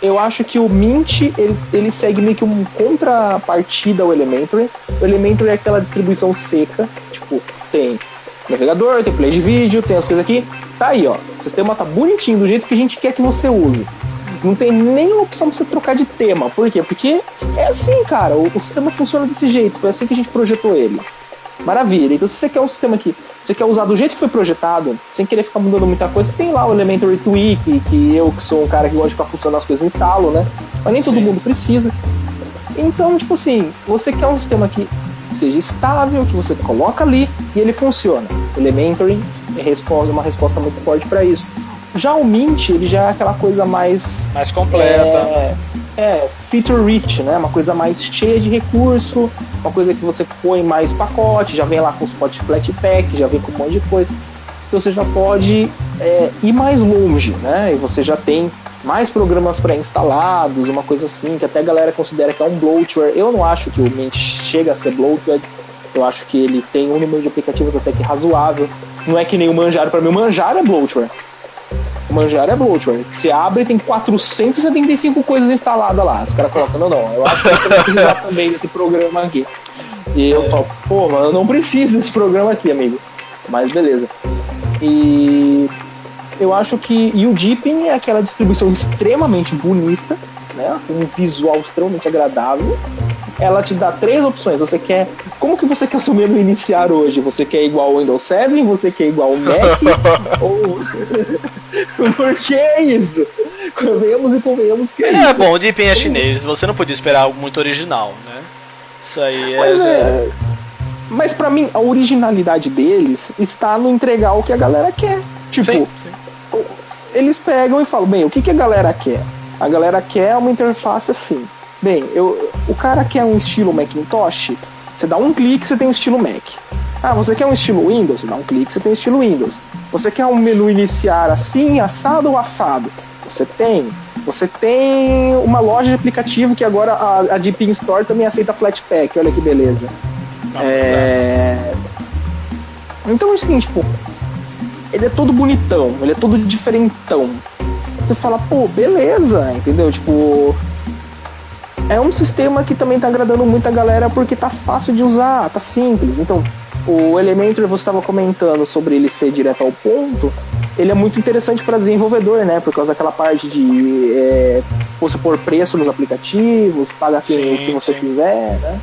Eu acho que o Mint, ele, ele segue meio que uma contrapartida ao Elementary. O Elementary é aquela distribuição seca, tipo, tem navegador, tem play de vídeo, tem as coisas aqui. Tá aí, ó. O sistema tá bonitinho, do jeito que a gente quer que você use. Não tem nenhuma opção pra você trocar de tema. Por quê? Porque é assim, cara. O, o sistema funciona desse jeito. Foi assim que a gente projetou ele. Maravilha. Então, se você quer um sistema que você quer usar do jeito que foi projetado, sem querer ficar mudando muita coisa, tem lá o Elementary Tweak, que eu, que sou um cara que gosta de ficar funcionando as coisas, instalo, né? Mas nem Sim. todo mundo precisa. Então, tipo assim, você quer um sistema que seja estável, que você coloca ali e ele funciona. Elementary é resposta, uma resposta muito forte para isso. Já o Mint, ele já é aquela coisa mais. Mais completa. É, é, feature rich, né? Uma coisa mais cheia de recurso, uma coisa que você põe mais pacote, já vem lá com suporte Flatpak, já vem com um monte de coisa. Então você já pode é, ir mais longe, né? E você já tem mais programas pré-instalados, uma coisa assim, que até a galera considera que é um bloatware. Eu não acho que o Mint chega a ser bloatware. Eu acho que ele tem um número de aplicativos até que razoável. Não é que nem o Manjaro, para mim o Manjaro é bloatware. O Manjaro é bloatware. Você abre e tem 475 coisas instaladas lá. Os caras colocam, não, não, eu acho que eu precisar também desse programa aqui. E eu falo, pô, mano, eu não preciso desse programa aqui, amigo. Mas beleza. E eu acho que. E o Deepin é aquela distribuição extremamente bonita, né? Com um visual extremamente agradável. Ela te dá três opções. Você quer. Como que você quer o seu menu iniciar hoje? Você quer igual ao Windows 7? Você quer igual ao Mac? ou. Por que isso? Convenhamos e convenhamos que é, é isso. bom, o Deepin é chinês, você não podia esperar algo muito original, né? Isso aí é. Mas, é, mas pra mim, a originalidade deles está no entregar o que a galera quer. Tipo, Sim, sim. Eles pegam e falam, bem, o que, que a galera quer? A galera quer uma interface assim. Bem, eu, o cara quer um estilo Macintosh, você dá um clique, você tem um estilo Mac. Ah, você quer um estilo Windows? Você dá um clique, você tem um estilo Windows. Você quer um menu iniciar assim, assado ou assado? Você tem. Você tem uma loja de aplicativo que agora a, a Deep Store também aceita Flatpak, olha que beleza. Não, É... Então, assim, tipo, ele é todo bonitão, ele é todo diferentão. Você fala, pô, beleza, entendeu? Tipo, é um sistema que também tá agradando muita galera porque tá fácil de usar, tá simples. Então, o Elementor, você estava comentando sobre ele ser direto ao ponto, ele é muito interessante para desenvolvedor, né? Por causa daquela parte de é, você pôr preço nos aplicativos, Sim, o que você sim. quiser, né?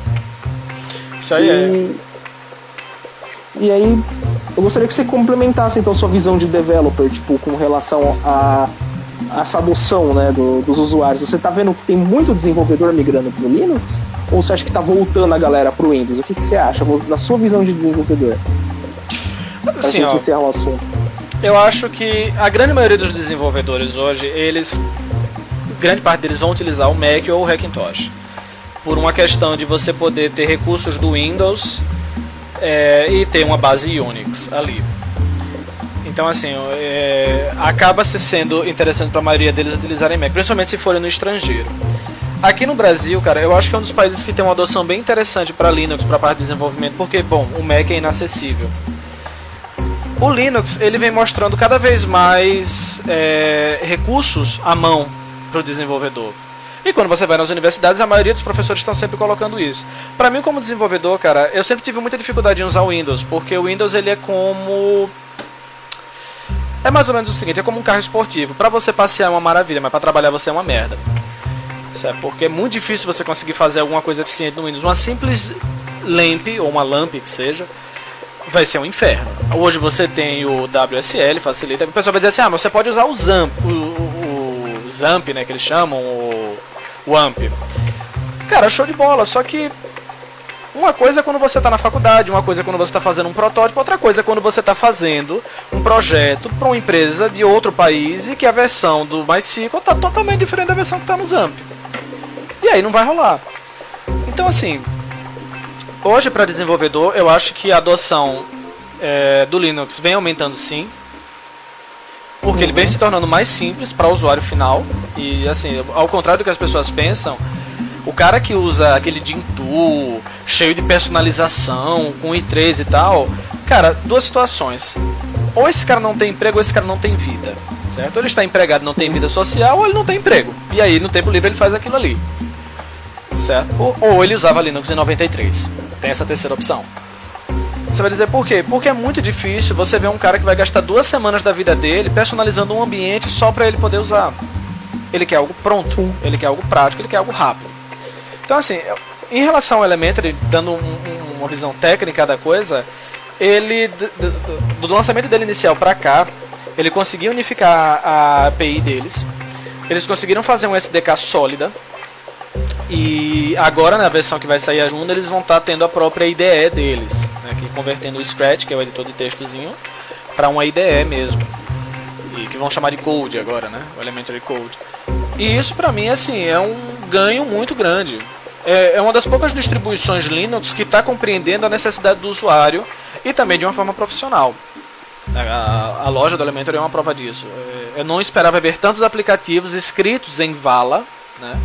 Isso aí é. E, aí, eu gostaria que você complementasse então sua visão de developer, tipo, com relação a a essa adoção né, do- dos usuários. Você tá vendo que tem muito desenvolvedor migrando pro Linux? Ou você acha que tá voltando a galera pro Windows? O que, que você acha, na sua visão de desenvolvedor? Pra Assim, gente ó, encerrar o assunto. eu acho que a grande maioria dos desenvolvedores hoje, eles. Grande parte deles vão utilizar o Mac ou o Hackintosh. Por uma questão de você poder ter recursos do Windows é, e ter uma base Unix ali. Então, assim, é, acaba se sendo interessante para a maioria deles utilizarem Mac, principalmente se forem no estrangeiro. Aqui no Brasil, cara, eu acho que é um dos países que tem uma adoção bem interessante para Linux, para a parte de desenvolvimento, porque, bom, o Mac é inacessível. O Linux ele vem mostrando cada vez mais é, recursos à mão para o desenvolvedor. E quando você vai nas universidades, a maioria dos professores estão sempre colocando isso. Para mim, como desenvolvedor, cara, eu sempre tive muita dificuldade em usar o Windows, porque o Windows ele é como é mais ou menos o seguinte, é como um carro esportivo. Para você passear é uma maravilha, mas para trabalhar você é uma merda. Certo? Porque é muito difícil você conseguir fazer alguma coisa eficiente no Windows. Uma simples lamp ou uma lamp que seja, vai ser um inferno. Hoje você tem o WSL, facilita. O pessoal vai dizer assim: "Ah, mas você pode usar o Zamp, o, o, o Zamp, né, que eles chamam, o, o AMP". Cara, show de bola, só que uma coisa é quando você está na faculdade, uma coisa é quando você está fazendo um protótipo, outra coisa é quando você está fazendo um projeto para uma empresa de outro país e que a versão do MySQL está totalmente diferente da versão que está no Zamp. E aí não vai rolar. Então assim, hoje para desenvolvedor eu acho que a adoção é, do Linux vem aumentando sim, porque ele vem se tornando mais simples para o usuário final e assim, ao contrário do que as pessoas pensam, o cara que usa aquele Gentoo cheio de personalização, com i3 e tal, cara, duas situações. Ou esse cara não tem emprego ou esse cara não tem vida, certo? Ou ele está empregado não tem vida social, ou ele não tem emprego. E aí no tempo livre ele faz aquilo ali. Certo? Ou, ou ele usava Linux em 93. Tem essa terceira opção. Você vai dizer por quê? Porque é muito difícil você ver um cara que vai gastar duas semanas da vida dele personalizando um ambiente só para ele poder usar. Ele quer algo pronto, Sim. ele quer algo prático, ele quer algo rápido. Então, assim, em relação ao Elementary, dando um- um- uma visão técnica da coisa, ele, do lançamento dele inicial para cá, ele conseguiu unificar a API deles, eles conseguiram fazer um SDK sólida, e agora na versão que vai sair a Juno, eles vão estar tendo a própria IDE deles, convertendo o Scratch, que é o editor de textozinho, para uma IDE mesmo. E que vão chamar de Code agora, né? O Elementary Code. E isso pra mim assim é um ganho muito grande. É, é uma das poucas distribuições Linux que está compreendendo a necessidade do usuário e também de uma forma profissional. A, a- a loja do Elementary é uma prova disso. É, Eu não esperava ver tantos aplicativos escritos em Vala, né?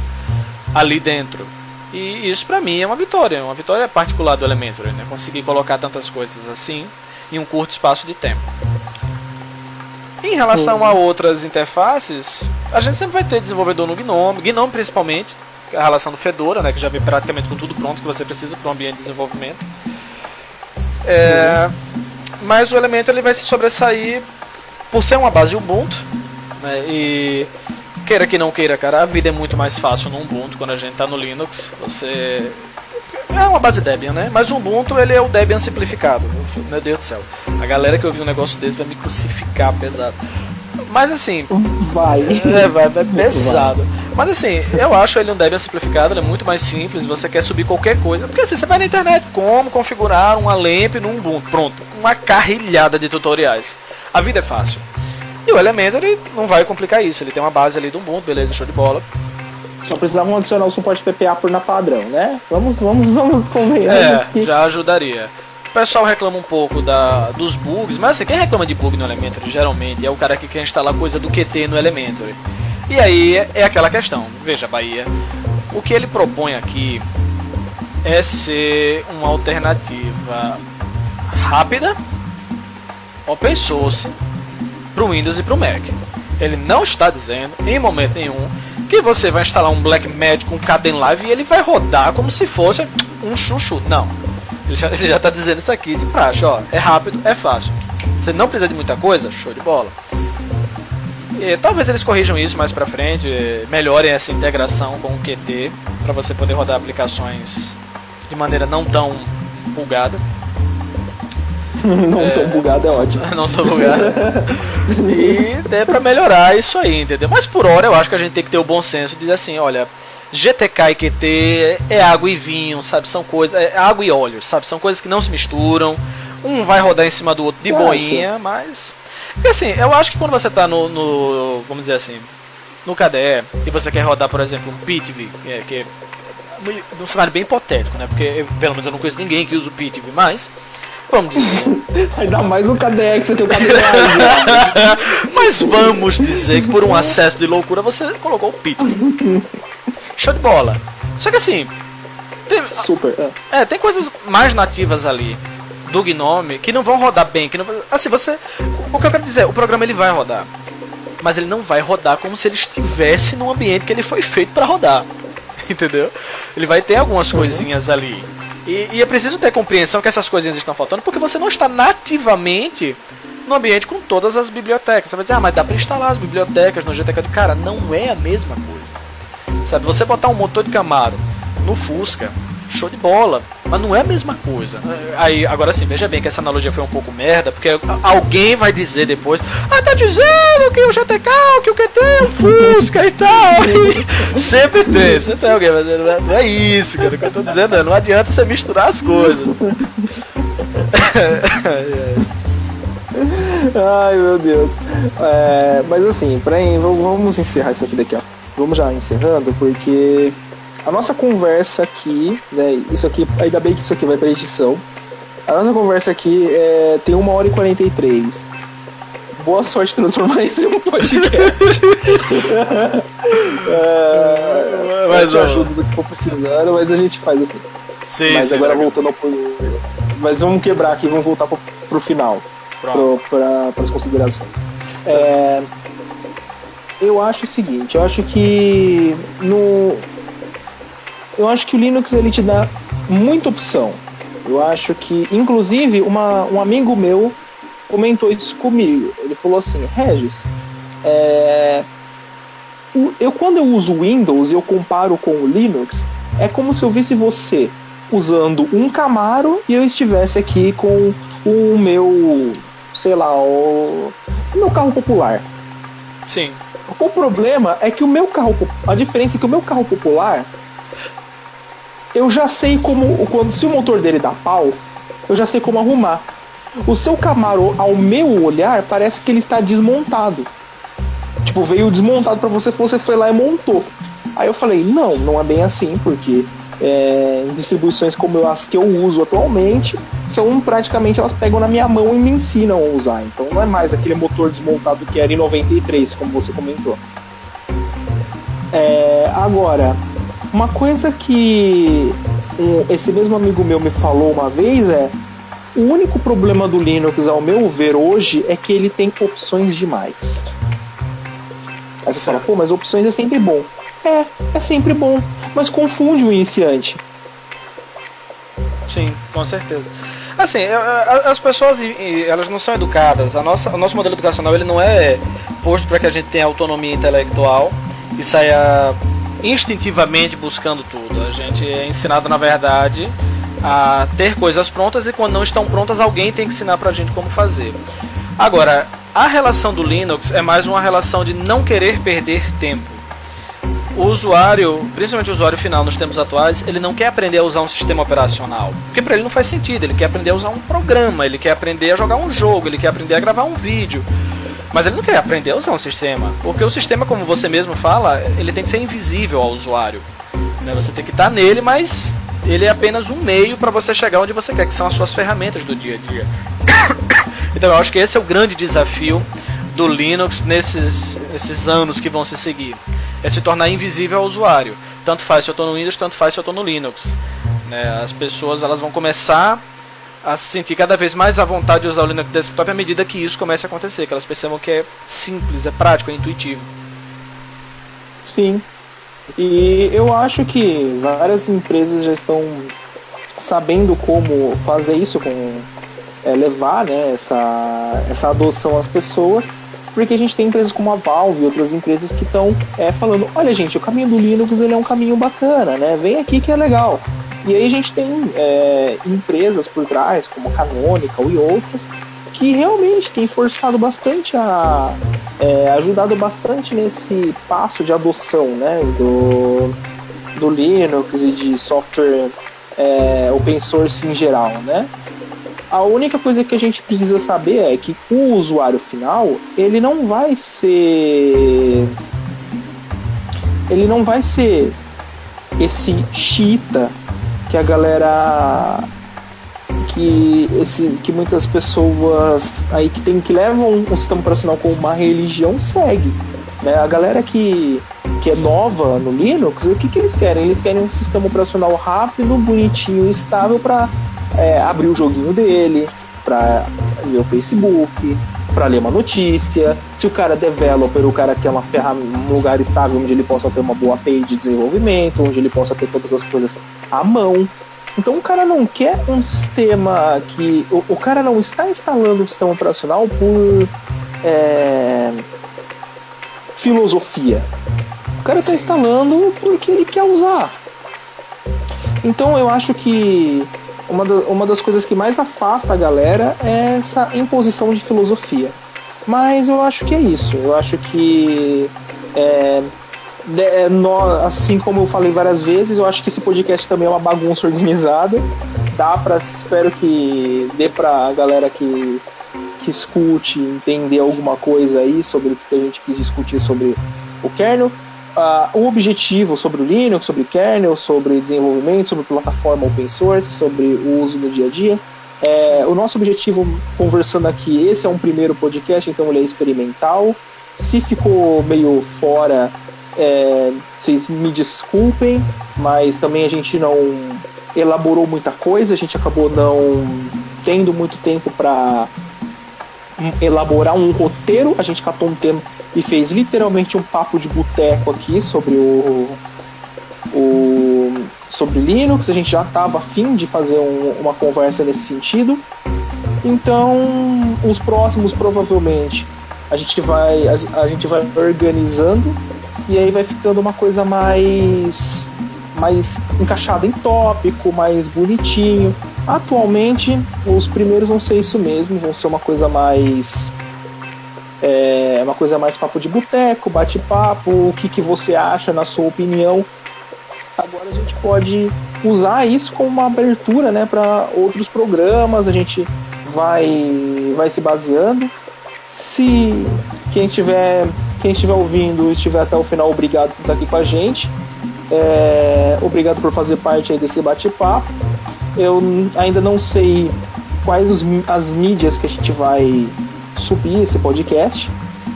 ali dentro. E isso pra mim é uma vitória, uma vitória particular do Elementary, né? Conseguir colocar tantas coisas assim em um curto espaço de tempo. Em relação a outras interfaces, a gente sempre vai ter desenvolvedor no Gnome, Gnome principalmente, a relação do Fedora, né, que já vem praticamente com tudo pronto que você precisa para um ambiente de desenvolvimento. É, Mas o Elementor ele vai se sobressair por ser uma base Ubuntu, né, e queira que não queira, cara, a vida é muito mais fácil no Ubuntu quando a gente tá no Linux. Você é uma base Debian, né? Mas o Ubuntu ele é o Debian simplificado. Meu Deus do céu. A galera que ouviu um negócio desse vai me crucificar pesado. Mas assim. Vai. É, vai, é pesado. Mas assim, eu acho ele um Debian simplificado, ele é muito mais simples, você quer subir qualquer coisa. Porque assim, você vai na internet, como configurar uma lamp num Ubuntu, pronto. Uma carrilhada de tutoriais. A vida é fácil. E o Elementor não vai complicar isso, ele tem uma base ali do Ubuntu, beleza, show de bola. Só precisavam adicionar o suporte PPA por na padrão, né? Vamos, vamos, vamos convenhar. É, que... já ajudaria. O pessoal reclama um pouco da, dos bugs, mas assim, quem reclama de bug no Elementor geralmente é o cara que quer instalar coisa do QT no Elementor. E aí é aquela questão, veja Bahia, o que ele propõe aqui é ser uma alternativa rápida, open source, para o Windows e para o Mac. Ele não está dizendo, em momento nenhum, que você vai instalar um Blackmagic com Caden Live e ele vai rodar como se fosse um chuchu. Não. Ele já, ele já tá dizendo isso aqui de praxe, ó. É rápido, é fácil. Você não precisa de muita coisa, show de bola. E, talvez eles corrijam isso mais pra frente, melhorem essa integração com o QT para você poder rodar aplicações de maneira não tão bugada. não é, tão bugado é ótimo. Não tão bugado. e é pra melhorar isso aí, entendeu? Mas por hora eu acho que a gente tem que ter o bom senso de dizer assim, olha, GTK e QT é água e vinho, sabe? São coisas. É água e óleo, sabe? São coisas que não se misturam. Um vai rodar em cima do outro de boinha, mas. Porque assim, eu acho que quando você tá no, no. Vamos dizer assim. No KDE e você quer rodar, por exemplo, um PITV, é, que é um cenário bem hipotético, né? Porque pelo menos eu não conheço ninguém que usa o PITV, mas Vamos. Ainda mais um KDX que o KDX. Mas vamos dizer que por um acesso de loucura você colocou o pito. Show de bola. Só que assim. Tem, Super. É. é, tem coisas mais nativas ali do Gnome que não vão rodar bem. Que não, assim, você. O que eu quero dizer, o programa ele vai rodar. Mas ele não vai rodar como se ele estivesse num ambiente que ele foi feito para rodar. Entendeu? Ele vai ter algumas uhum. coisinhas ali e, e, é preciso ter compreensão que essas coisinhas estão faltando, porque você não está nativamente no ambiente com todas as bibliotecas. Você vai dizer, ah, mas dá para instalar as bibliotecas no GTK. Cara, não é a mesma coisa. Sabe, você botar um motor de Camaro no Fusca show de bola. Mas não é a mesma coisa. Aí, agora sim, veja bem que essa analogia foi um pouco merda, porque alguém vai dizer depois, ah, tá dizendo que o GTK, que o QT é Fusca e tal. E sempre tem, sempre tem alguém, mas é, não é isso, cara, que eu tô dizendo, não, não adianta você misturar as coisas. Ai meu Deus. É, mas assim, pra, vamos encerrar isso aqui daqui, ó. Vamos já encerrando, porque a nossa conversa aqui, né, isso aqui, ainda bem que isso aqui vai pra edição. A nossa conversa aqui é, tem uma hora e 43. Boa sorte transformar isso em um podcast. é, mas eu ajudo do que for precisando, mas a gente faz assim. Sim, mas sim, agora voltando ao. Mas vamos quebrar aqui, vamos voltar pro, pro final. Para as considerações. É, eu acho o seguinte, eu acho que no, eu acho que o Linux ele te dá muita opção. Eu acho que, inclusive, uma, um amigo meu comentou isso comigo. Ele falou assim, Regis, é, eu quando eu uso Windows e eu comparo com o Linux, é como se eu visse você usando um Camaro e eu estivesse aqui com o meu, sei lá, o, o meu carro popular. Sim. O problema é que o meu carro, a diferença é que o meu carro popular eu já sei como. Quando, se o motor dele dá pau, eu já sei como arrumar. O seu Camaro, ao meu olhar, parece que ele está desmontado. Tipo, veio desmontado para você, você foi lá e montou. Aí eu falei, não, não é bem assim, porque é, distribuições como as que eu uso atualmente são praticamente elas pegam na minha mão e me ensinam a usar. Então não é mais aquele motor desmontado que era em 93, como você comentou. É, agora, uma coisa que esse mesmo amigo meu me falou uma vez é o único problema do Linux, ao meu ver, hoje é que ele tem opções demais. Aí você fala, pô, mas opções é sempre bom. É, é sempre bom, mas confunde o iniciante. Sim, com certeza. Assim, as pessoas elas não são educadas. A nossa, o nosso modelo educacional ele não é posto para que a gente tenha autonomia intelectual e saia instintivamente buscando tudo. A gente é ensinado, na verdade, a ter coisas prontas e quando não estão prontas, alguém tem que ensinar pra gente como fazer. Agora, A relação do Linux é mais uma relação de não querer perder tempo. O usuário, principalmente o usuário final nos tempos atuais, ele não quer aprender a usar um sistema operacional. Porque para ele não faz sentido, ele quer aprender a usar um programa, ele quer aprender a jogar um jogo, ele quer aprender a gravar um vídeo. Mas ele não quer aprender a usar um sistema. Porque o sistema, como você mesmo fala, ele tem que ser invisível ao usuário. Né? Você tem que estar nele, mas ele é apenas um meio para você chegar onde você quer, que são as suas ferramentas do dia a dia. Então eu acho que esse é o grande desafio do Linux nesses, nesses anos que vão se seguir. É se tornar invisível ao usuário. Tanto faz se eu estou no Windows, tanto faz se eu estou no Linux. Né? As pessoas elas vão começar a se sentir cada vez mais à vontade de usar o Linux Desktop à medida que isso comece a acontecer, que elas percebam que é simples, é prático, é intuitivo. Sim. E eu acho que várias empresas já estão sabendo como fazer isso com é, levar né, essa, essa adoção às pessoas, porque a gente tem empresas como a Valve e outras empresas que estão é, falando, olha gente, o caminho do Linux ele é um caminho bacana, né? Vem aqui que é legal. E aí a gente tem é, empresas por trás, como a Canonical e outras, que realmente tem forçado bastante a. É, ajudado bastante nesse passo de adoção né, do, do Linux e de software é, open source em geral, né? A única coisa que a gente precisa saber é que o usuário final, ele não vai ser ele não vai ser esse chita que a galera que esse que muitas pessoas aí que tem que levam um sistema operacional como uma religião segue, né? A galera que que é nova no Linux, o que, que eles querem? Eles querem um sistema operacional rápido, bonitinho, estável para é, abrir o joguinho dele, para ler o Facebook, para ler uma notícia. Se o cara é developer, o cara quer uma ferramenta, um lugar estável onde ele possa ter uma boa API de desenvolvimento, onde ele possa ter todas as coisas à mão. Então o cara não quer um sistema que. O, o cara não está instalando um sistema operacional por é, filosofia. O cara está instalando porque ele quer usar. Então eu acho que uma, da, uma das coisas que mais afasta a galera é essa imposição de filosofia. Mas eu acho que é isso. Eu acho que. É, é, no, assim como eu falei várias vezes, eu acho que esse podcast também é uma bagunça organizada. Dá para espero que dê pra galera que, que escute entender alguma coisa aí sobre o que a gente quis discutir sobre o kernel uh, o objetivo sobre o Linux, sobre kernel, sobre desenvolvimento, sobre plataforma open source, sobre o uso no dia a dia. É, o nosso objetivo, conversando aqui, esse é um primeiro podcast, então ele é experimental. Se ficou meio fora, é, vocês me desculpem, mas também a gente não elaborou muita coisa, a gente acabou não tendo muito tempo para elaborar um roteiro, a gente catou um tema e fez literalmente um papo de boteco aqui sobre o, o sobre Linux. A gente já estava afim de fazer um, uma conversa nesse sentido. Então, os próximos provavelmente a gente vai a, a gente vai organizando e aí vai ficando uma coisa mais mais encaixada em tópico, mais bonitinho. Atualmente, os primeiros vão ser isso mesmo, vão ser uma coisa mais é uma coisa mais papo de boteco, bate-papo, o que, que você acha na sua opinião. Agora a gente pode usar isso como uma abertura né, para outros programas, a gente vai, vai se baseando. Se quem estiver, quem estiver ouvindo estiver até o final, obrigado por estar aqui com a gente. É, obrigado por fazer parte aí desse bate-papo. Eu ainda não sei quais os, as mídias que a gente vai subir esse podcast.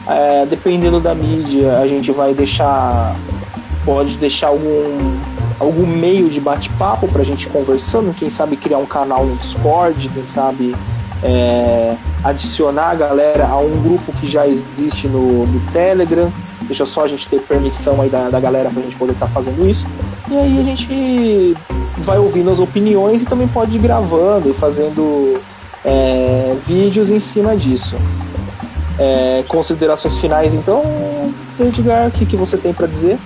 É, dependendo da mídia, a gente vai deixar. Pode deixar algum, algum meio de bate-papo pra gente conversando. Quem sabe criar um canal no Discord, quem sabe é, adicionar a galera a um grupo que já existe no, no Telegram. Deixa só a gente ter permissão aí da, da galera pra gente poder estar tá fazendo isso. E aí a gente vai ouvindo as opiniões e também pode ir gravando e fazendo é, vídeos em cima disso. É, considerações finais, então, Edgar, o que, que você tem para dizer?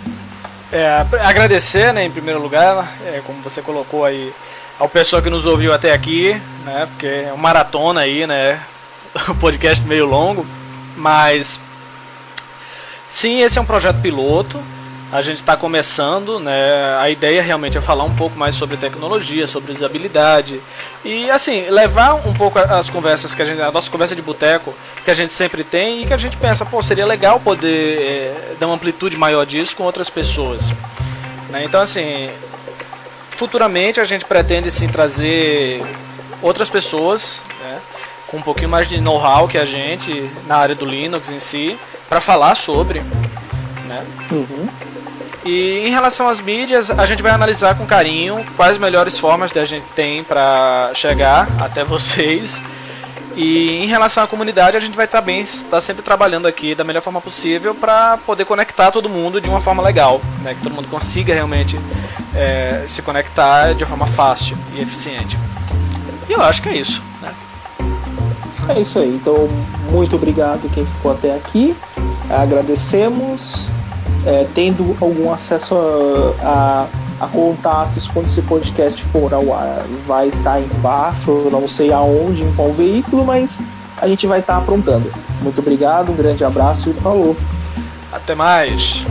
É, agradecer, né, em primeiro lugar, é, como você colocou aí, ao pessoal que nos ouviu até aqui, né, porque é uma maratona aí, né, o podcast meio longo. Mas sim, esse é um projeto piloto. A gente está começando, né? A ideia realmente é falar um pouco mais sobre tecnologia, sobre usabilidade e assim levar um pouco as conversas que a gente, a nossa conversa de boteco que a gente sempre tem e que a gente pensa, pô, seria legal poder é, dar uma amplitude maior disso com outras pessoas. Né? Então assim, futuramente a gente pretende sim trazer outras pessoas, né? com um pouquinho mais de know-how que a gente na área do Linux em si, para falar sobre, né? Uhum. E em relação às mídias, a gente vai analisar com carinho quais melhores formas que a gente tem para chegar até vocês. E em relação à comunidade, a gente vai estar tá bem, tá sempre trabalhando aqui da melhor forma possível para poder conectar todo mundo de uma forma legal, né? que todo mundo consiga realmente é, se conectar de forma fácil e eficiente. E eu acho que é isso. Né? É isso aí. Então, muito obrigado quem ficou até aqui. Agradecemos é, tendo algum acesso a, a, a, contatos quando esse podcast for ao ar, vai estar embaixo, não sei aonde, em qual veículo, mas a gente vai estar aprontando. Muito obrigado, um grande abraço e falou. Até mais.